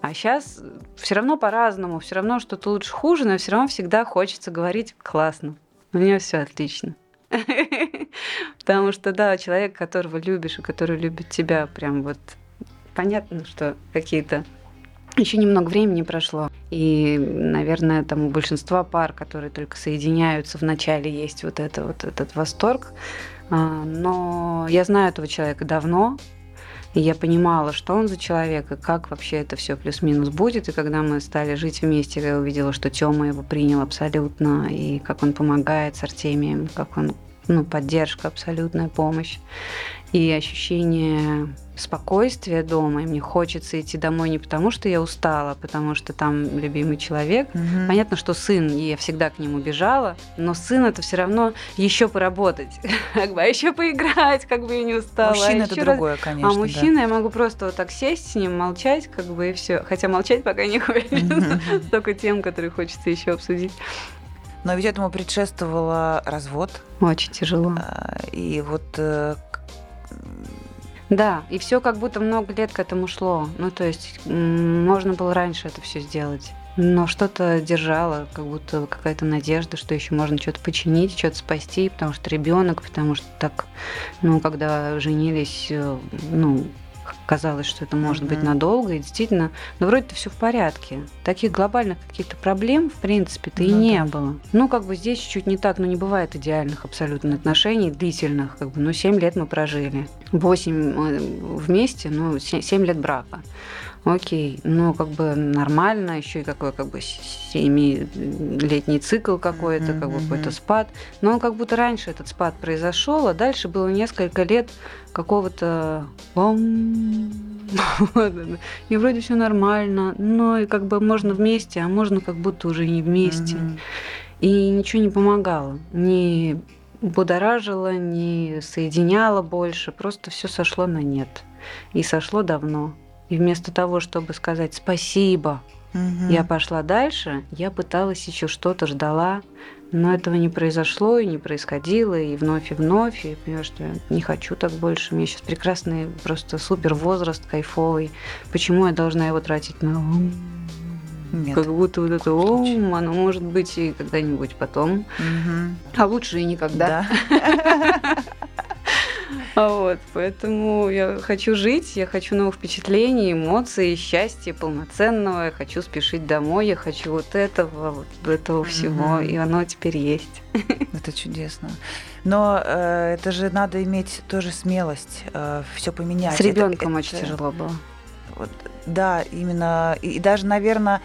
А сейчас все равно по-разному, все равно что-то лучше хуже, но все равно всегда хочется говорить классно. У меня все отлично. [LAUGHS] Потому что, да, человек, которого любишь и который любит тебя, прям вот понятно, что какие-то еще немного времени прошло. И, наверное, там у большинства пар, которые только соединяются, вначале есть вот, это, вот этот восторг. А, но я знаю этого человека давно, и я понимала, что он за человек, и как вообще это все плюс-минус будет. И когда мы стали жить вместе, я увидела, что Тёма его принял абсолютно, и как он помогает с Артемием, как он ну, поддержка, абсолютная помощь и ощущение спокойствия дома, и мне хочется идти домой не потому, что я устала, а потому что там любимый человек. Угу. Понятно, что сын, и я всегда к нему бежала, но сын это все равно еще поработать, [LAUGHS] как бы, а еще поиграть, как бы я не устала. Мужчина а это другое, раз... конечно. А мужчина да. я могу просто вот так сесть с ним, молчать, как бы и все. Хотя молчать пока не [LAUGHS] хочется. Столько тем, которые хочется еще обсудить. Но ведь этому предшествовало развод. Очень тяжело. А, и вот э, да, и все как будто много лет к этому шло. Ну, то есть можно было раньше это все сделать. Но что-то держало, как будто какая-то надежда, что еще можно что-то починить, что-то спасти, потому что ребенок, потому что так, ну, когда женились, э, ну, казалось, что это может mm-hmm. быть надолго, и действительно, но вроде-то все в порядке. Таких глобальных каких-то проблем, в принципе-то ну, и не да. было. Ну, как бы здесь чуть не так, но не бывает идеальных абсолютно отношений, длительных, как бы, ну, 7 лет мы прожили. 8 вместе, ну, 7 лет брака. Окей, ну как бы нормально, еще и какой как бы семилетний цикл какой-то, mm-hmm. как бы какой-то спад. Но как будто раньше этот спад произошел, а дальше было несколько лет какого-то [LAUGHS] и вроде все нормально, но и как бы можно вместе, а можно как будто уже не вместе. Mm-hmm. И ничего не помогало, не будоражило, не соединяло больше, просто все сошло на нет. И сошло давно. И вместо того, чтобы сказать спасибо, угу. я пошла дальше, я пыталась еще что-то, ждала, но этого не произошло и не происходило, и вновь и вновь, и понимаю, что я не хочу так больше. У меня сейчас прекрасный, просто супер возраст, кайфовый. Почему я должна его тратить на ум? Нет. Как будто вот это ум, оно может быть и когда-нибудь потом. Угу. А лучше и никогда. Да. [LAUGHS] А [LAUGHS] вот, поэтому я хочу жить, я хочу новых впечатлений, эмоций, счастья полноценного, я хочу спешить домой, я хочу вот этого, вот этого всего, и оно теперь есть. [LAUGHS] Это чудесно. Но э, это же надо иметь тоже смелость э, все поменять. С ребенком это, очень это... тяжело было. Вот, да, именно. И, и даже, наверное,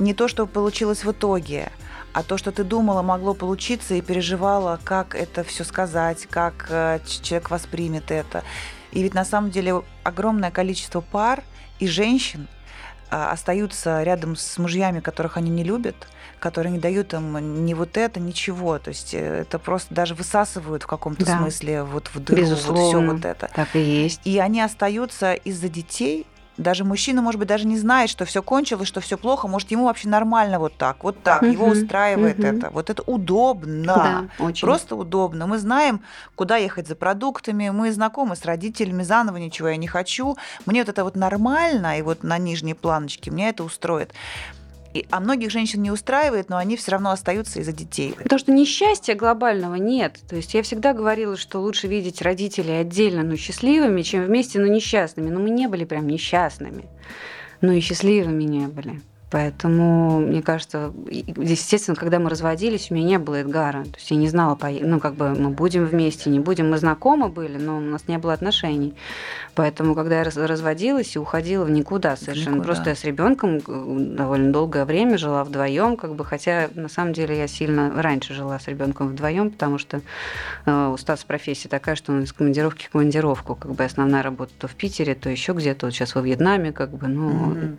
не то, что получилось в итоге, а то, что ты думала, могло получиться и переживала, как это все сказать, как э, человек воспримет это. И ведь на самом деле огромное количество пар и женщин а, остаются рядом с мужьями, которых они не любят, которые не дают им ни вот это, ничего. То есть э, это просто даже высасывают в каком-то да. смысле вот в дыру Безусловно, вот все вот это. Так и есть. И они остаются из-за детей, даже мужчина, может быть, даже не знает, что все кончилось, что все плохо, может, ему вообще нормально вот так, вот так, угу, его устраивает угу. это. Вот это удобно, да, очень. просто удобно. Мы знаем, куда ехать за продуктами, мы знакомы с родителями, заново ничего я не хочу. Мне вот это вот нормально, и вот на нижней планочке меня это устроит. И, а многих женщин не устраивает, но они все равно остаются из-за детей. Потому что несчастья глобального нет. То есть я всегда говорила, что лучше видеть родителей отдельно, но счастливыми, чем вместе, но несчастными. Но мы не были прям несчастными. но и счастливыми не были. Поэтому, мне кажется, естественно, когда мы разводились, у меня не было Эдгара. То есть я не знала, ну, как бы мы будем вместе, не будем. Мы знакомы были, но у нас не было отношений. Поэтому, когда я разводилась и уходила в никуда совершенно. Никуда. Просто я с ребенком э, довольно долгое время жила вдвоем, как бы, хотя на самом деле я сильно раньше жила с ребенком вдвоем, потому что э, у Стаса профессия такая, что он из командировки в командировку, как бы основная работа то в Питере, то еще где-то, вот сейчас во Вьетнаме, как бы, ну. Mm-hmm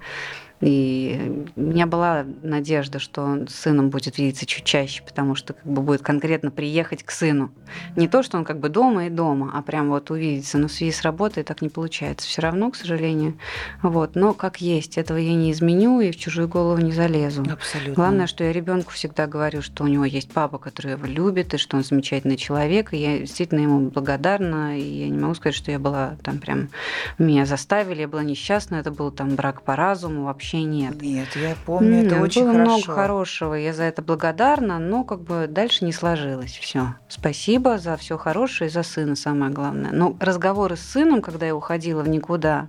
и у меня была надежда, что он с сыном будет видеться чуть чаще, потому что как бы будет конкретно приехать к сыну. Не то, что он как бы дома и дома, а прям вот увидеться. Но в связи с работой так не получается. Все равно, к сожалению. Вот. Но как есть, этого я не изменю и в чужую голову не залезу. Абсолютно. Главное, что я ребенку всегда говорю, что у него есть папа, который его любит, и что он замечательный человек. И я действительно ему благодарна. И я не могу сказать, что я была там прям... Меня заставили, я была несчастна. Это был там брак по разуму. Вообще вообще нет. Нет, я помню, это очень было хорошо. много хорошего, я за это благодарна, но как бы дальше не сложилось все. Спасибо за все хорошее и за сына самое главное. Но разговоры с сыном, когда я уходила в никуда,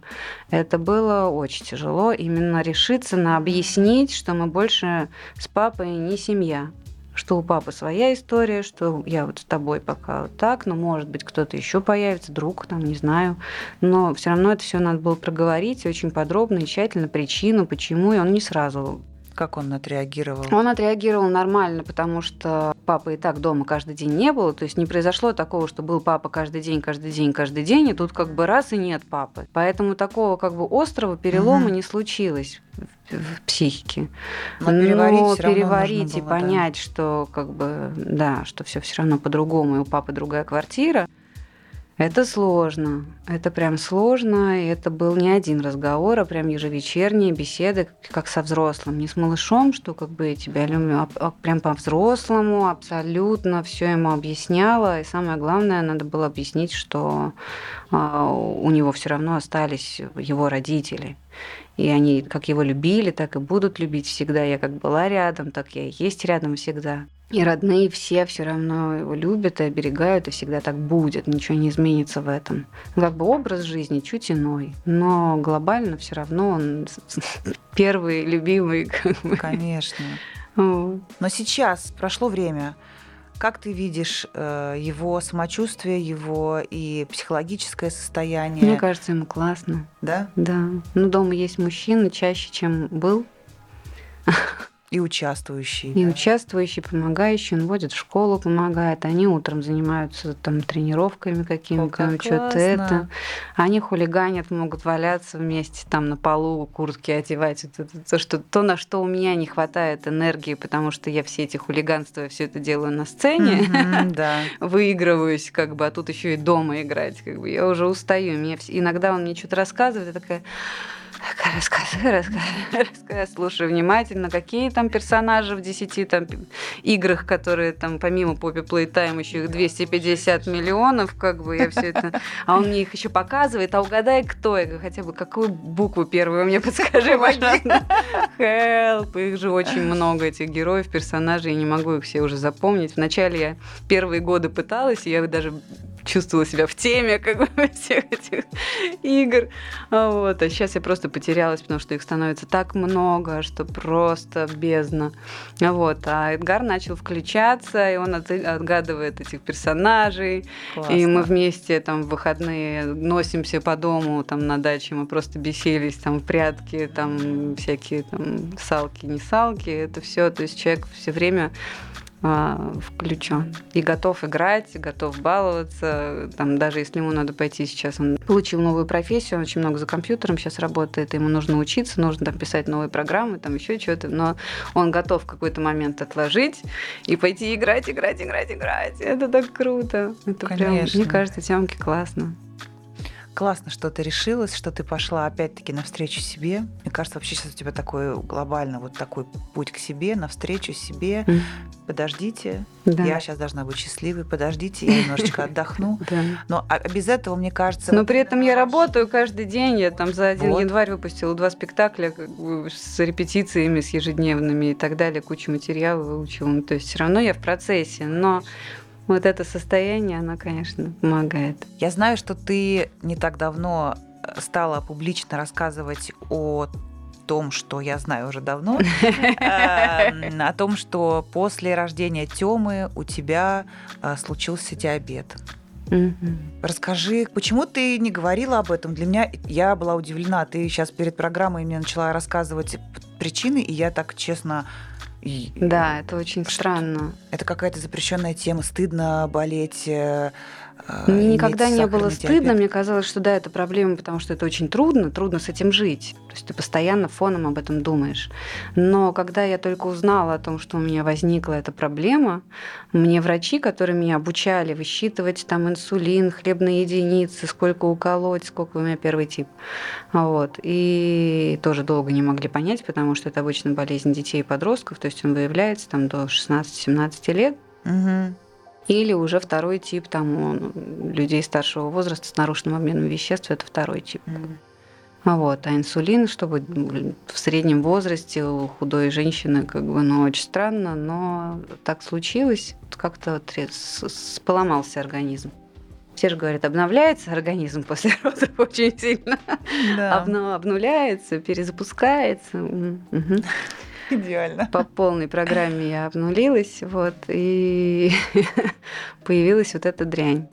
это было очень тяжело именно решиться на объяснить, что мы больше с папой не семья что у папы своя история, что я вот с тобой пока вот так, но может быть кто-то еще появится, друг, там, не знаю. Но все равно это все надо было проговорить очень подробно и тщательно причину, почему, и он не сразу как он отреагировал? Он отреагировал нормально, потому что папы и так дома каждый день не было. То есть не произошло такого, что был папа каждый день, каждый день, каждый день, и тут как бы раз и нет папы. Поэтому такого как бы острого перелома угу. не случилось в психике. Но переварить, Но переварить и было, понять, да. что как бы да, что все все равно по-другому, и у папы другая квартира. Это сложно. Это прям сложно. И это был не один разговор, а прям ежевечерние беседы, как со взрослым. Не с малышом, что как бы я тебя люблю, а, а прям по-взрослому, абсолютно все ему объясняла. И самое главное, надо было объяснить, что а, у него все равно остались его родители. И они как его любили, так и будут любить всегда. Я как была рядом, так я и есть рядом всегда. И родные все все равно его любят и оберегают, и всегда так будет, ничего не изменится в этом. Как бы образ жизни чуть иной, но глобально все равно он [LAUGHS] первый, любимый. Как бы. Конечно. Но сейчас прошло время. Как ты видишь э, его самочувствие, его и психологическое состояние? Мне кажется, ему классно. Да? Да. Ну, дома есть мужчина чаще, чем был. И участвующий. И да. участвующий, помогающий, он водит в школу, помогает. Они утром занимаются там тренировками какими-то, что-то это. Они хулиганят, могут валяться вместе там на полу, куртки одевать. Это, то, что, то, на что у меня не хватает энергии, потому что я все эти хулиганства, все это делаю на сцене, mm-hmm, [LAUGHS] да. выигрываюсь, как бы, а тут еще и дома играть. Как бы, я уже устаю. Мне, иногда он мне что-то рассказывает, я такая Рассказывай, рассказывай, рассказывай, слушай внимательно, какие там персонажи в 10 там, играх, которые там помимо Poppy Playtime еще их 250 миллионов, как бы я все это... А он мне их еще показывает, а угадай, кто я, хотя бы какую букву первую мне подскажи, пожалуйста. Help, их же очень много, этих героев, персонажей, я не могу их все уже запомнить. Вначале я первые годы пыталась, и я даже чувствовала себя в теме как бы [LAUGHS] всех этих игр. А вот. А сейчас я просто потерялась, потому что их становится так много, что просто бездна. Вот. А Эдгар начал включаться, и он отгадывает этих персонажей. Классно. И мы вместе там в выходные носимся по дому, там на даче мы просто бесились, там в прятки, там всякие там салки, не салки, это все. То есть человек все время включен и готов играть, готов баловаться. Там, даже если ему надо пойти сейчас, он получил новую профессию, он очень много за компьютером сейчас работает, ему нужно учиться, нужно там писать новые программы, там еще что-то, но он готов в какой-то момент отложить и пойти играть, играть, играть, играть. Это так круто. Это Конечно. прям, мне кажется, Тёмке классно. Классно, что ты решилась, что ты пошла опять-таки навстречу себе. Мне кажется, вообще сейчас у тебя такой глобально вот такой путь к себе, навстречу себе. Mm. Подождите, да. я сейчас должна быть счастливой, подождите, я [LAUGHS] немножечко отдохну. Но а, без этого, мне кажется... Но при этом я работаю каждый день, я там за один январь выпустила два спектакля с репетициями, с ежедневными и так далее, кучу материала выучила. Ну, то есть все равно я в процессе, но вот это состояние, оно, конечно, помогает. Я знаю, что ты не так давно э, стала публично рассказывать о том, что я знаю уже давно, [LAUGHS] эм, о том, что после рождения Тёмы у тебя э, случился диабет. Расскажи, почему ты не говорила об этом? Для меня я была удивлена. Ты сейчас перед программой мне начала рассказывать причины, и я так честно да, это очень странно. Это какая-то запрещенная тема, стыдно болеть. Э, мне никогда не было стыдно, мне казалось, что да, это проблема, потому что это очень трудно, трудно с этим жить. То есть ты постоянно фоном об этом думаешь. Но когда я только узнала о том, что у меня возникла эта проблема, мне врачи, которые меня обучали высчитывать там инсулин, хлебные единицы, сколько уколоть, сколько у меня первый тип. Вот. И тоже долго не могли понять, потому что это обычно болезнь детей и подростков, то есть он выявляется там до 16-17 лет. Угу. Или уже второй тип там людей старшего возраста с нарушенным обменом веществ, это второй тип. Mm. Вот. А инсулин, чтобы в среднем возрасте у худой женщины, как бы, ну, очень странно, но так случилось, как-то поломался организм. Все же говорят, обновляется организм после [LAUGHS] родов очень сильно. Да. обнуляется, перезапускается. Угу. [LAUGHS] Идеально. По полной программе я обнулилась, вот, и [LAUGHS] появилась вот эта дрянь.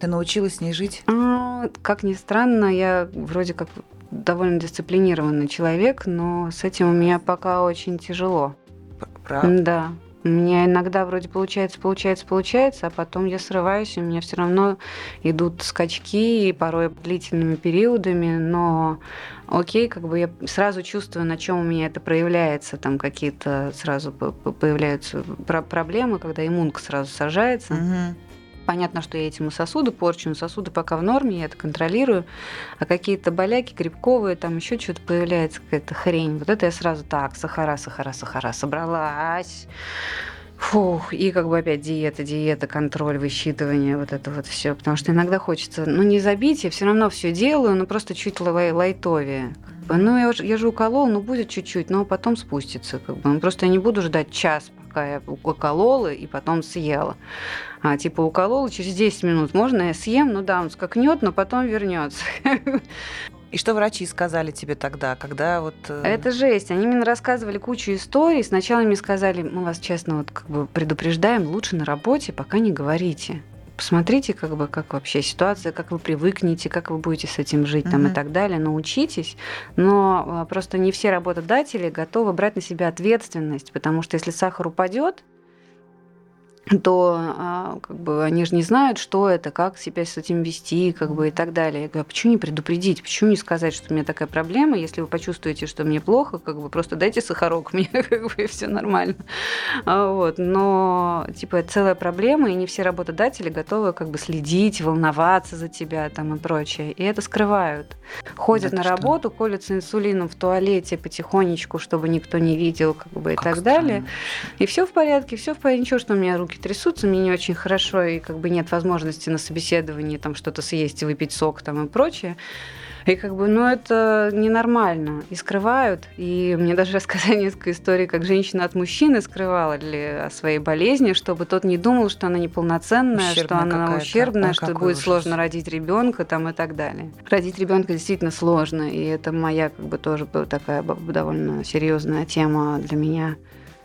Ты научилась с ней жить? А, как ни странно, я вроде как довольно дисциплинированный человек, но с этим у меня пока очень тяжело. Правда? Да. У меня иногда вроде получается, получается, получается, а потом я срываюсь, и у меня все равно идут скачки, и порой длительными периодами, но окей, как бы я сразу чувствую, на чем у меня это проявляется, там какие-то сразу появляются проблемы, когда иммунка сразу сажается. Угу. Понятно, что я этим сосуды порчу, но сосуды пока в норме, я это контролирую. А какие-то боляки грибковые, там еще что-то появляется, какая-то хрень. Вот это я сразу так, сахара, сахара, сахара, собралась. Фух, и как бы опять диета, диета, контроль, высчитывание, вот это вот все. Потому что иногда хочется, ну, не забить, я все равно все делаю, но просто чуть лай лайтовее. Ну, я, я же уколол, ну, будет чуть-чуть, но потом спустится. Как бы. Ну, просто я не буду ждать час, пока я уколола и потом съела. А, типа уколола, через 10 минут можно я съем, ну да, он скакнет, но потом вернется. [LAUGHS] И что врачи сказали тебе тогда, когда вот... Э, Это жесть. Они мне рассказывали кучу историй. Сначала мне сказали, мы вас честно вот как бы предупреждаем, лучше на работе пока не говорите. Посмотрите, как бы, как вообще ситуация, как вы привыкнете, как вы будете с этим жить там, и так далее, научитесь. Но а, просто не все работодатели готовы брать на себя ответственность, потому что если сахар упадет, то а, как бы они же не знают, что это, как себя с этим вести, как бы и так далее. Я говорю, а почему не предупредить, почему не сказать, что у меня такая проблема, если вы почувствуете, что мне плохо, как бы просто дайте сахарок мне, [LAUGHS] как бы и все нормально. А, вот. Но типа это целая проблема, и не все работодатели готовы как бы следить, волноваться за тебя там и прочее. И это скрывают. Ходят да на работу, что? колются инсулином в туалете потихонечку, чтобы никто не видел, как бы и как так странно. далее. И все в порядке, все в порядке, ничего, что у меня руки руки трясутся, мне не очень хорошо, и как бы нет возможности на собеседовании там что-то съесть, выпить сок там и прочее. И как бы, ну, это ненормально. И скрывают. И мне даже [LAUGHS] рассказали несколько историй, как женщина от мужчины скрывала ли о своей болезни, чтобы тот не думал, что она неполноценная, ущербная что она ущербная, а что будет ужас. сложно родить ребенка там и так далее. Родить ребенка действительно сложно. И это моя как бы тоже такая довольно серьезная тема для меня.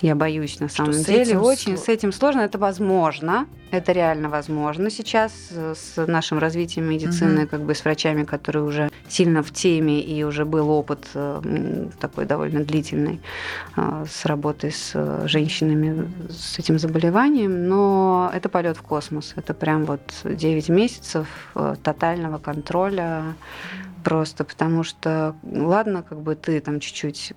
Я боюсь на самом что деле. Очень с этим сложно. Это возможно. Это реально возможно сейчас с нашим развитием медицины, угу. как бы с врачами, которые уже сильно в теме и уже был опыт э, такой довольно длительный э, с работой с э, женщинами с этим заболеванием. Но это полет в космос. Это прям вот 9 месяцев тотального контроля просто потому что, ладно, как бы ты там чуть-чуть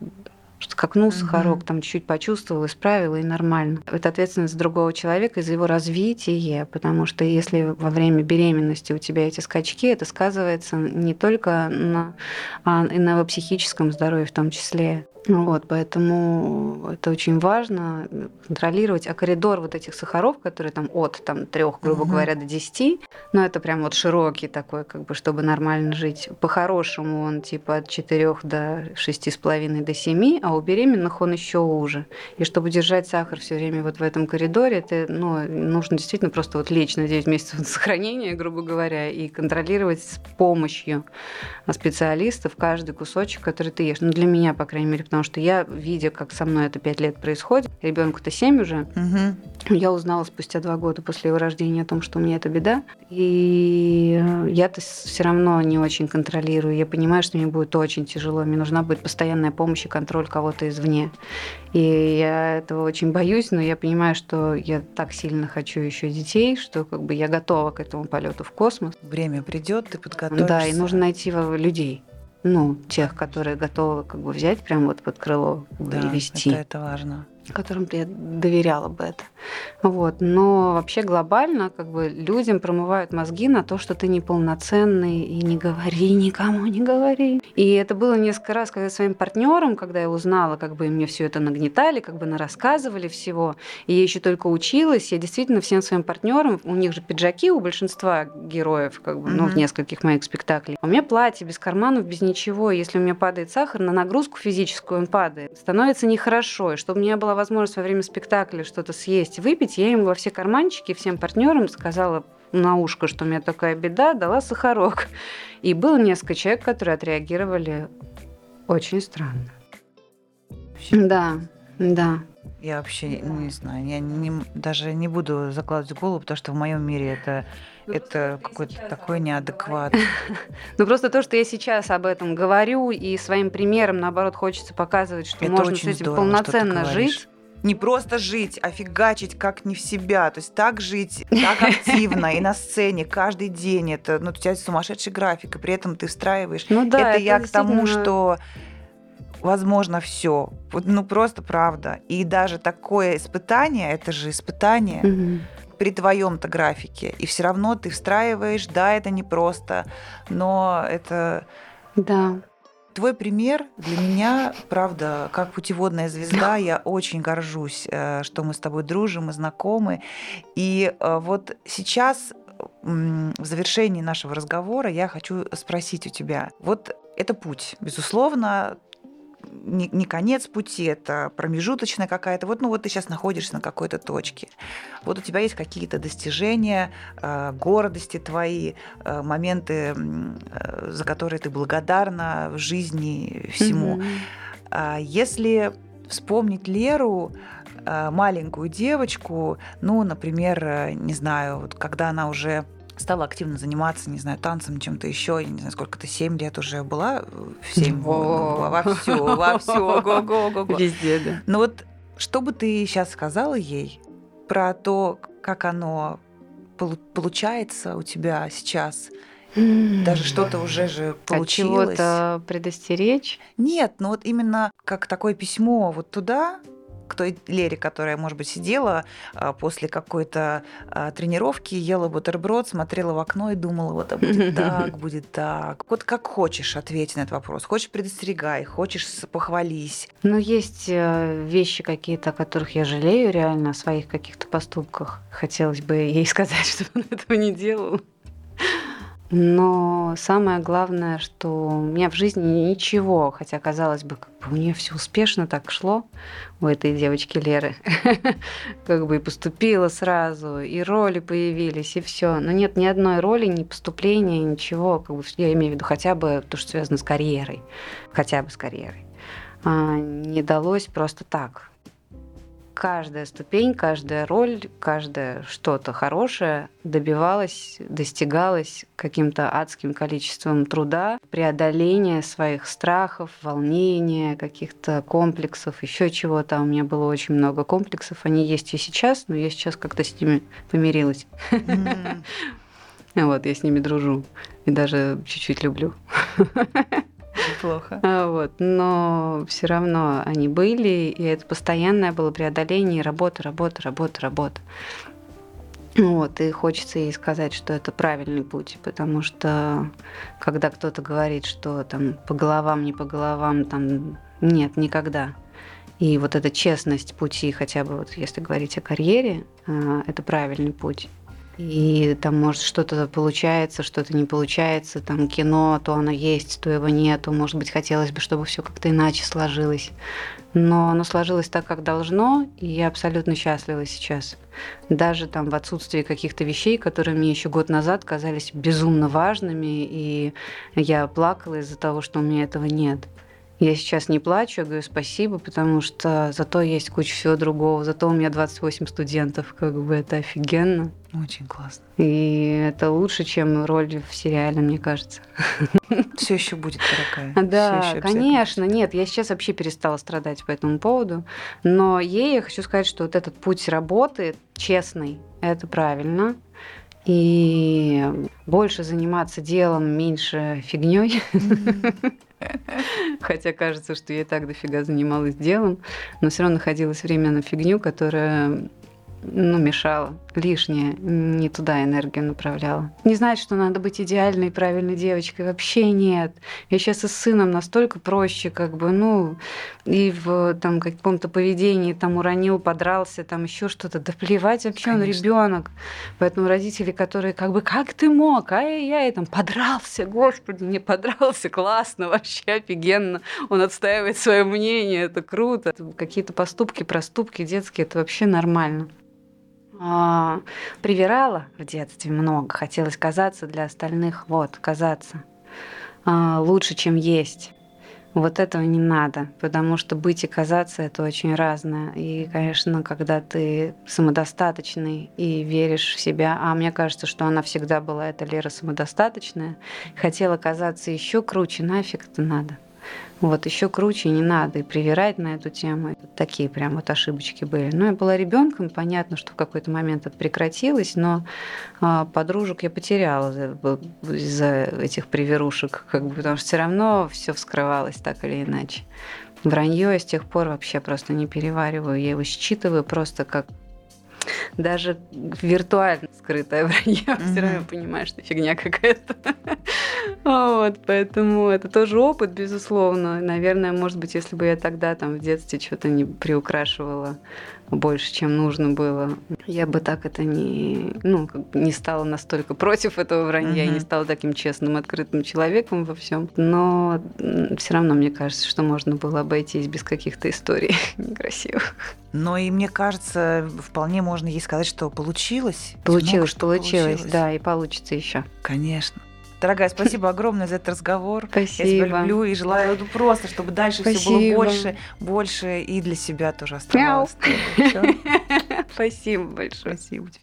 скакнул сахарок, там чуть-чуть почувствовал, исправил, и нормально. Это ответственность другого человека за его развитие, потому что если во время беременности у тебя эти скачки, это сказывается не только на, а и на психическом здоровье в том числе. Вот, поэтому это очень важно контролировать. А коридор вот этих сахаров, которые там от там, 3, грубо угу. говоря, до 10, ну это прям вот широкий такой, как бы, чтобы нормально жить. По-хорошему он типа от 4 до 6,5 до 7, а у беременных он еще уже. И чтобы держать сахар все время вот в этом коридоре, это ну, нужно действительно просто вот лечь на 9 месяцев сохранения, грубо говоря, и контролировать с помощью специалистов каждый кусочек, который ты ешь. Ну, для меня, по крайней мере, потому что я, видя, как со мной это пять лет происходит, ребенку-то семь уже, угу. я узнала спустя два года после его рождения о том, что у меня это беда, и я-то все равно не очень контролирую. Я понимаю, что мне будет очень тяжело, мне нужна будет постоянная помощь и контроль кого-то извне. И я этого очень боюсь, но я понимаю, что я так сильно хочу еще детей, что как бы я готова к этому полету в космос. Время придет, ты подготовишься. Да, и нужно найти людей ну, тех, которые готовы как бы взять прям вот под крыло да, и вести. Это, это важно которым я доверяла бы это. Вот. Но вообще глобально как бы людям промывают мозги на то, что ты неполноценный, и не говори никому, не говори. И это было несколько раз, когда своим партнером, когда я узнала, как бы мне все это нагнетали, как бы на рассказывали всего. И я еще только училась, я действительно всем своим партнерам, у них же пиджаки у большинства героев, как бы, mm-hmm. ну, в нескольких моих спектаклей. У меня платье без карманов, без ничего. Если у меня падает сахар, на нагрузку физическую он падает. Становится нехорошо. И чтобы у меня была возможность во время спектакля что-то съесть, выпить, я им во все карманчики, всем партнерам сказала на ушко, что у меня такая беда, дала сахарок. И было несколько человек, которые отреагировали очень странно. Да, да. Я вообще не знаю, я не, даже не буду закладывать голову, потому что в моем мире это это какой-то такой неадекват. [LAUGHS] Ну просто то, что я сейчас об этом говорю, и своим примером, наоборот, хочется показывать, что можно с этим полноценно жить не просто жить, а фигачить как не в себя. То есть так жить, так активно и на сцене каждый день. Это, ну, у тебя сумасшедший график, и при этом ты встраиваешь. Ну, да, это, это я к тому, что возможно все. Ну просто правда. И даже такое испытание, это же испытание. Угу при твоем-то графике. И все равно ты встраиваешь, да, это непросто, но это... Да. Твой пример для меня, правда, как путеводная звезда, я очень горжусь, э, что мы с тобой дружим, мы знакомы. И э, вот сейчас в завершении нашего разговора я хочу спросить у тебя. Вот это путь, безусловно, не, не конец пути, это промежуточная какая-то. Вот, ну вот ты сейчас находишься на какой-то точке. Вот у тебя есть какие-то достижения, э, гордости твои, э, моменты, э, за которые ты благодарна в жизни всему. Mm-hmm. Если вспомнить Леру, маленькую девочку, ну, например, не знаю, вот когда она уже стала активно заниматься, не знаю, танцем, чем-то еще, я не знаю, сколько ты, 7 лет уже была, в 7, во все, во все, го-го-го. Везде, да. Но вот что бы ты сейчас сказала ей про то, как оно получается у тебя сейчас? Даже что-то уже же получилось. От чего-то предостеречь? Нет, ну вот именно как такое письмо вот туда, к той Лере, которая, может быть, сидела а, после какой-то а, тренировки, ела бутерброд, смотрела в окно и думала, вот а будет [LAUGHS] так, будет так. Вот как хочешь, ответь на этот вопрос. Хочешь, предостерегай, хочешь, похвались. Ну, есть э, вещи какие-то, о которых я жалею реально, о своих каких-то поступках. Хотелось бы ей [LAUGHS] сказать, чтобы он этого не делал. Но самое главное, что у меня в жизни ничего, хотя казалось бы, как бы у нее все успешно так шло у этой девочки Леры, [LAUGHS] как бы и поступила сразу, и роли появились, и все. Но нет ни одной роли, ни поступления, ничего. Как бы, я имею в виду хотя бы то, что связано с карьерой, хотя бы с карьерой. А, не далось просто так каждая ступень, каждая роль, каждое что-то хорошее добивалась, достигалась каким-то адским количеством труда, преодоления своих страхов, волнения, каких-то комплексов, еще чего-то. У меня было очень много комплексов. Они есть и сейчас, но я сейчас как-то с ними помирилась. [LAUGHS] Вот, я с ними дружу и даже чуть-чуть люблю. [LAUGHS] Плохо. [LAUGHS] А, вот. Но все равно они были, и это постоянное было преодоление, работа, работа, работа, работа. Вот, и хочется ей сказать, что это правильный путь, потому что когда кто-то говорит, что там по головам, не по головам, там Нет, никогда. И вот эта честность пути, хотя бы вот если говорить о карьере, а, это правильный путь. И там может что-то получается, что-то не получается, там кино, то оно есть, то его нету, может быть, хотелось бы, чтобы все как-то иначе сложилось. Но оно сложилось так, как должно, и я абсолютно счастлива сейчас. Даже там в отсутствии каких-то вещей, которые мне еще год назад казались безумно важными, и я плакала из-за того, что у меня этого нет. Я сейчас не плачу, я говорю спасибо, потому что зато есть куча всего другого. Зато у меня 28 студентов, как бы это офигенно. Очень классно. И это лучше, чем роль в сериале, мне кажется. Все еще будет дорогая. [LAUGHS] Да, конечно. Нет, я сейчас вообще перестала страдать по этому поводу. Но ей я хочу сказать, что вот этот путь работы честный, это правильно и больше заниматься делом, меньше фигней. Хотя кажется, что я и так дофига занималась делом, но все равно находилось время на фигню, которая ну, мешала, лишнее, не туда энергию направляла. Не знать, что надо быть идеальной, правильной девочкой, вообще нет. Я сейчас и с сыном настолько проще, как бы, ну, и в там каком-то поведении там уронил, подрался, там еще что-то. Да плевать вообще, Конечно. он ребенок. Поэтому родители, которые как бы, как ты мог, а я там подрался, господи, не подрался, классно, вообще офигенно. Он отстаивает свое мнение, это круто. Какие-то поступки, проступки детские, это вообще нормально. А, привирала в детстве много, хотелось казаться для остальных, вот, казаться а, лучше, чем есть. Вот этого не надо, потому что быть и казаться это очень разное. И, конечно, когда ты самодостаточный и веришь в себя, а мне кажется, что она всегда была эта Лера самодостаточная, хотела казаться еще круче, нафиг это надо. Вот еще круче не надо и привирать на эту тему. Это такие прям вот ошибочки были. Ну, я была ребенком, понятно, что в какой-то момент это прекратилось, но а, подружек я потеряла из-за этих приверушек, как бы, потому что все равно все вскрывалось так или иначе. Вранье я с тех пор вообще просто не перевариваю. Я его считываю просто как даже виртуально скрытое вранье, [LAUGHS] mm-hmm. все равно понимаешь, что фигня какая-то. [LAUGHS] вот, поэтому это тоже опыт, безусловно. Наверное, может быть, если бы я тогда там в детстве что-то не приукрашивала больше, чем нужно было. Я бы так это не, ну, не стала настолько против этого вранья, mm-hmm. и не стала таким честным, открытым человеком во всем. Но все равно мне кажется, что можно было обойтись без каких-то историй [LAUGHS] некрасивых. Но и мне кажется, вполне можно ей сказать, что получилось. Получилось, Много, получилось, получилось, да, и получится еще. Конечно. Дорогая, спасибо огромное за этот разговор. Спасибо. Я тебя люблю и желаю ну, просто, чтобы дальше спасибо. все было больше, больше и для себя тоже оставалось. [LAUGHS] Спасибо большое. Спасибо тебе.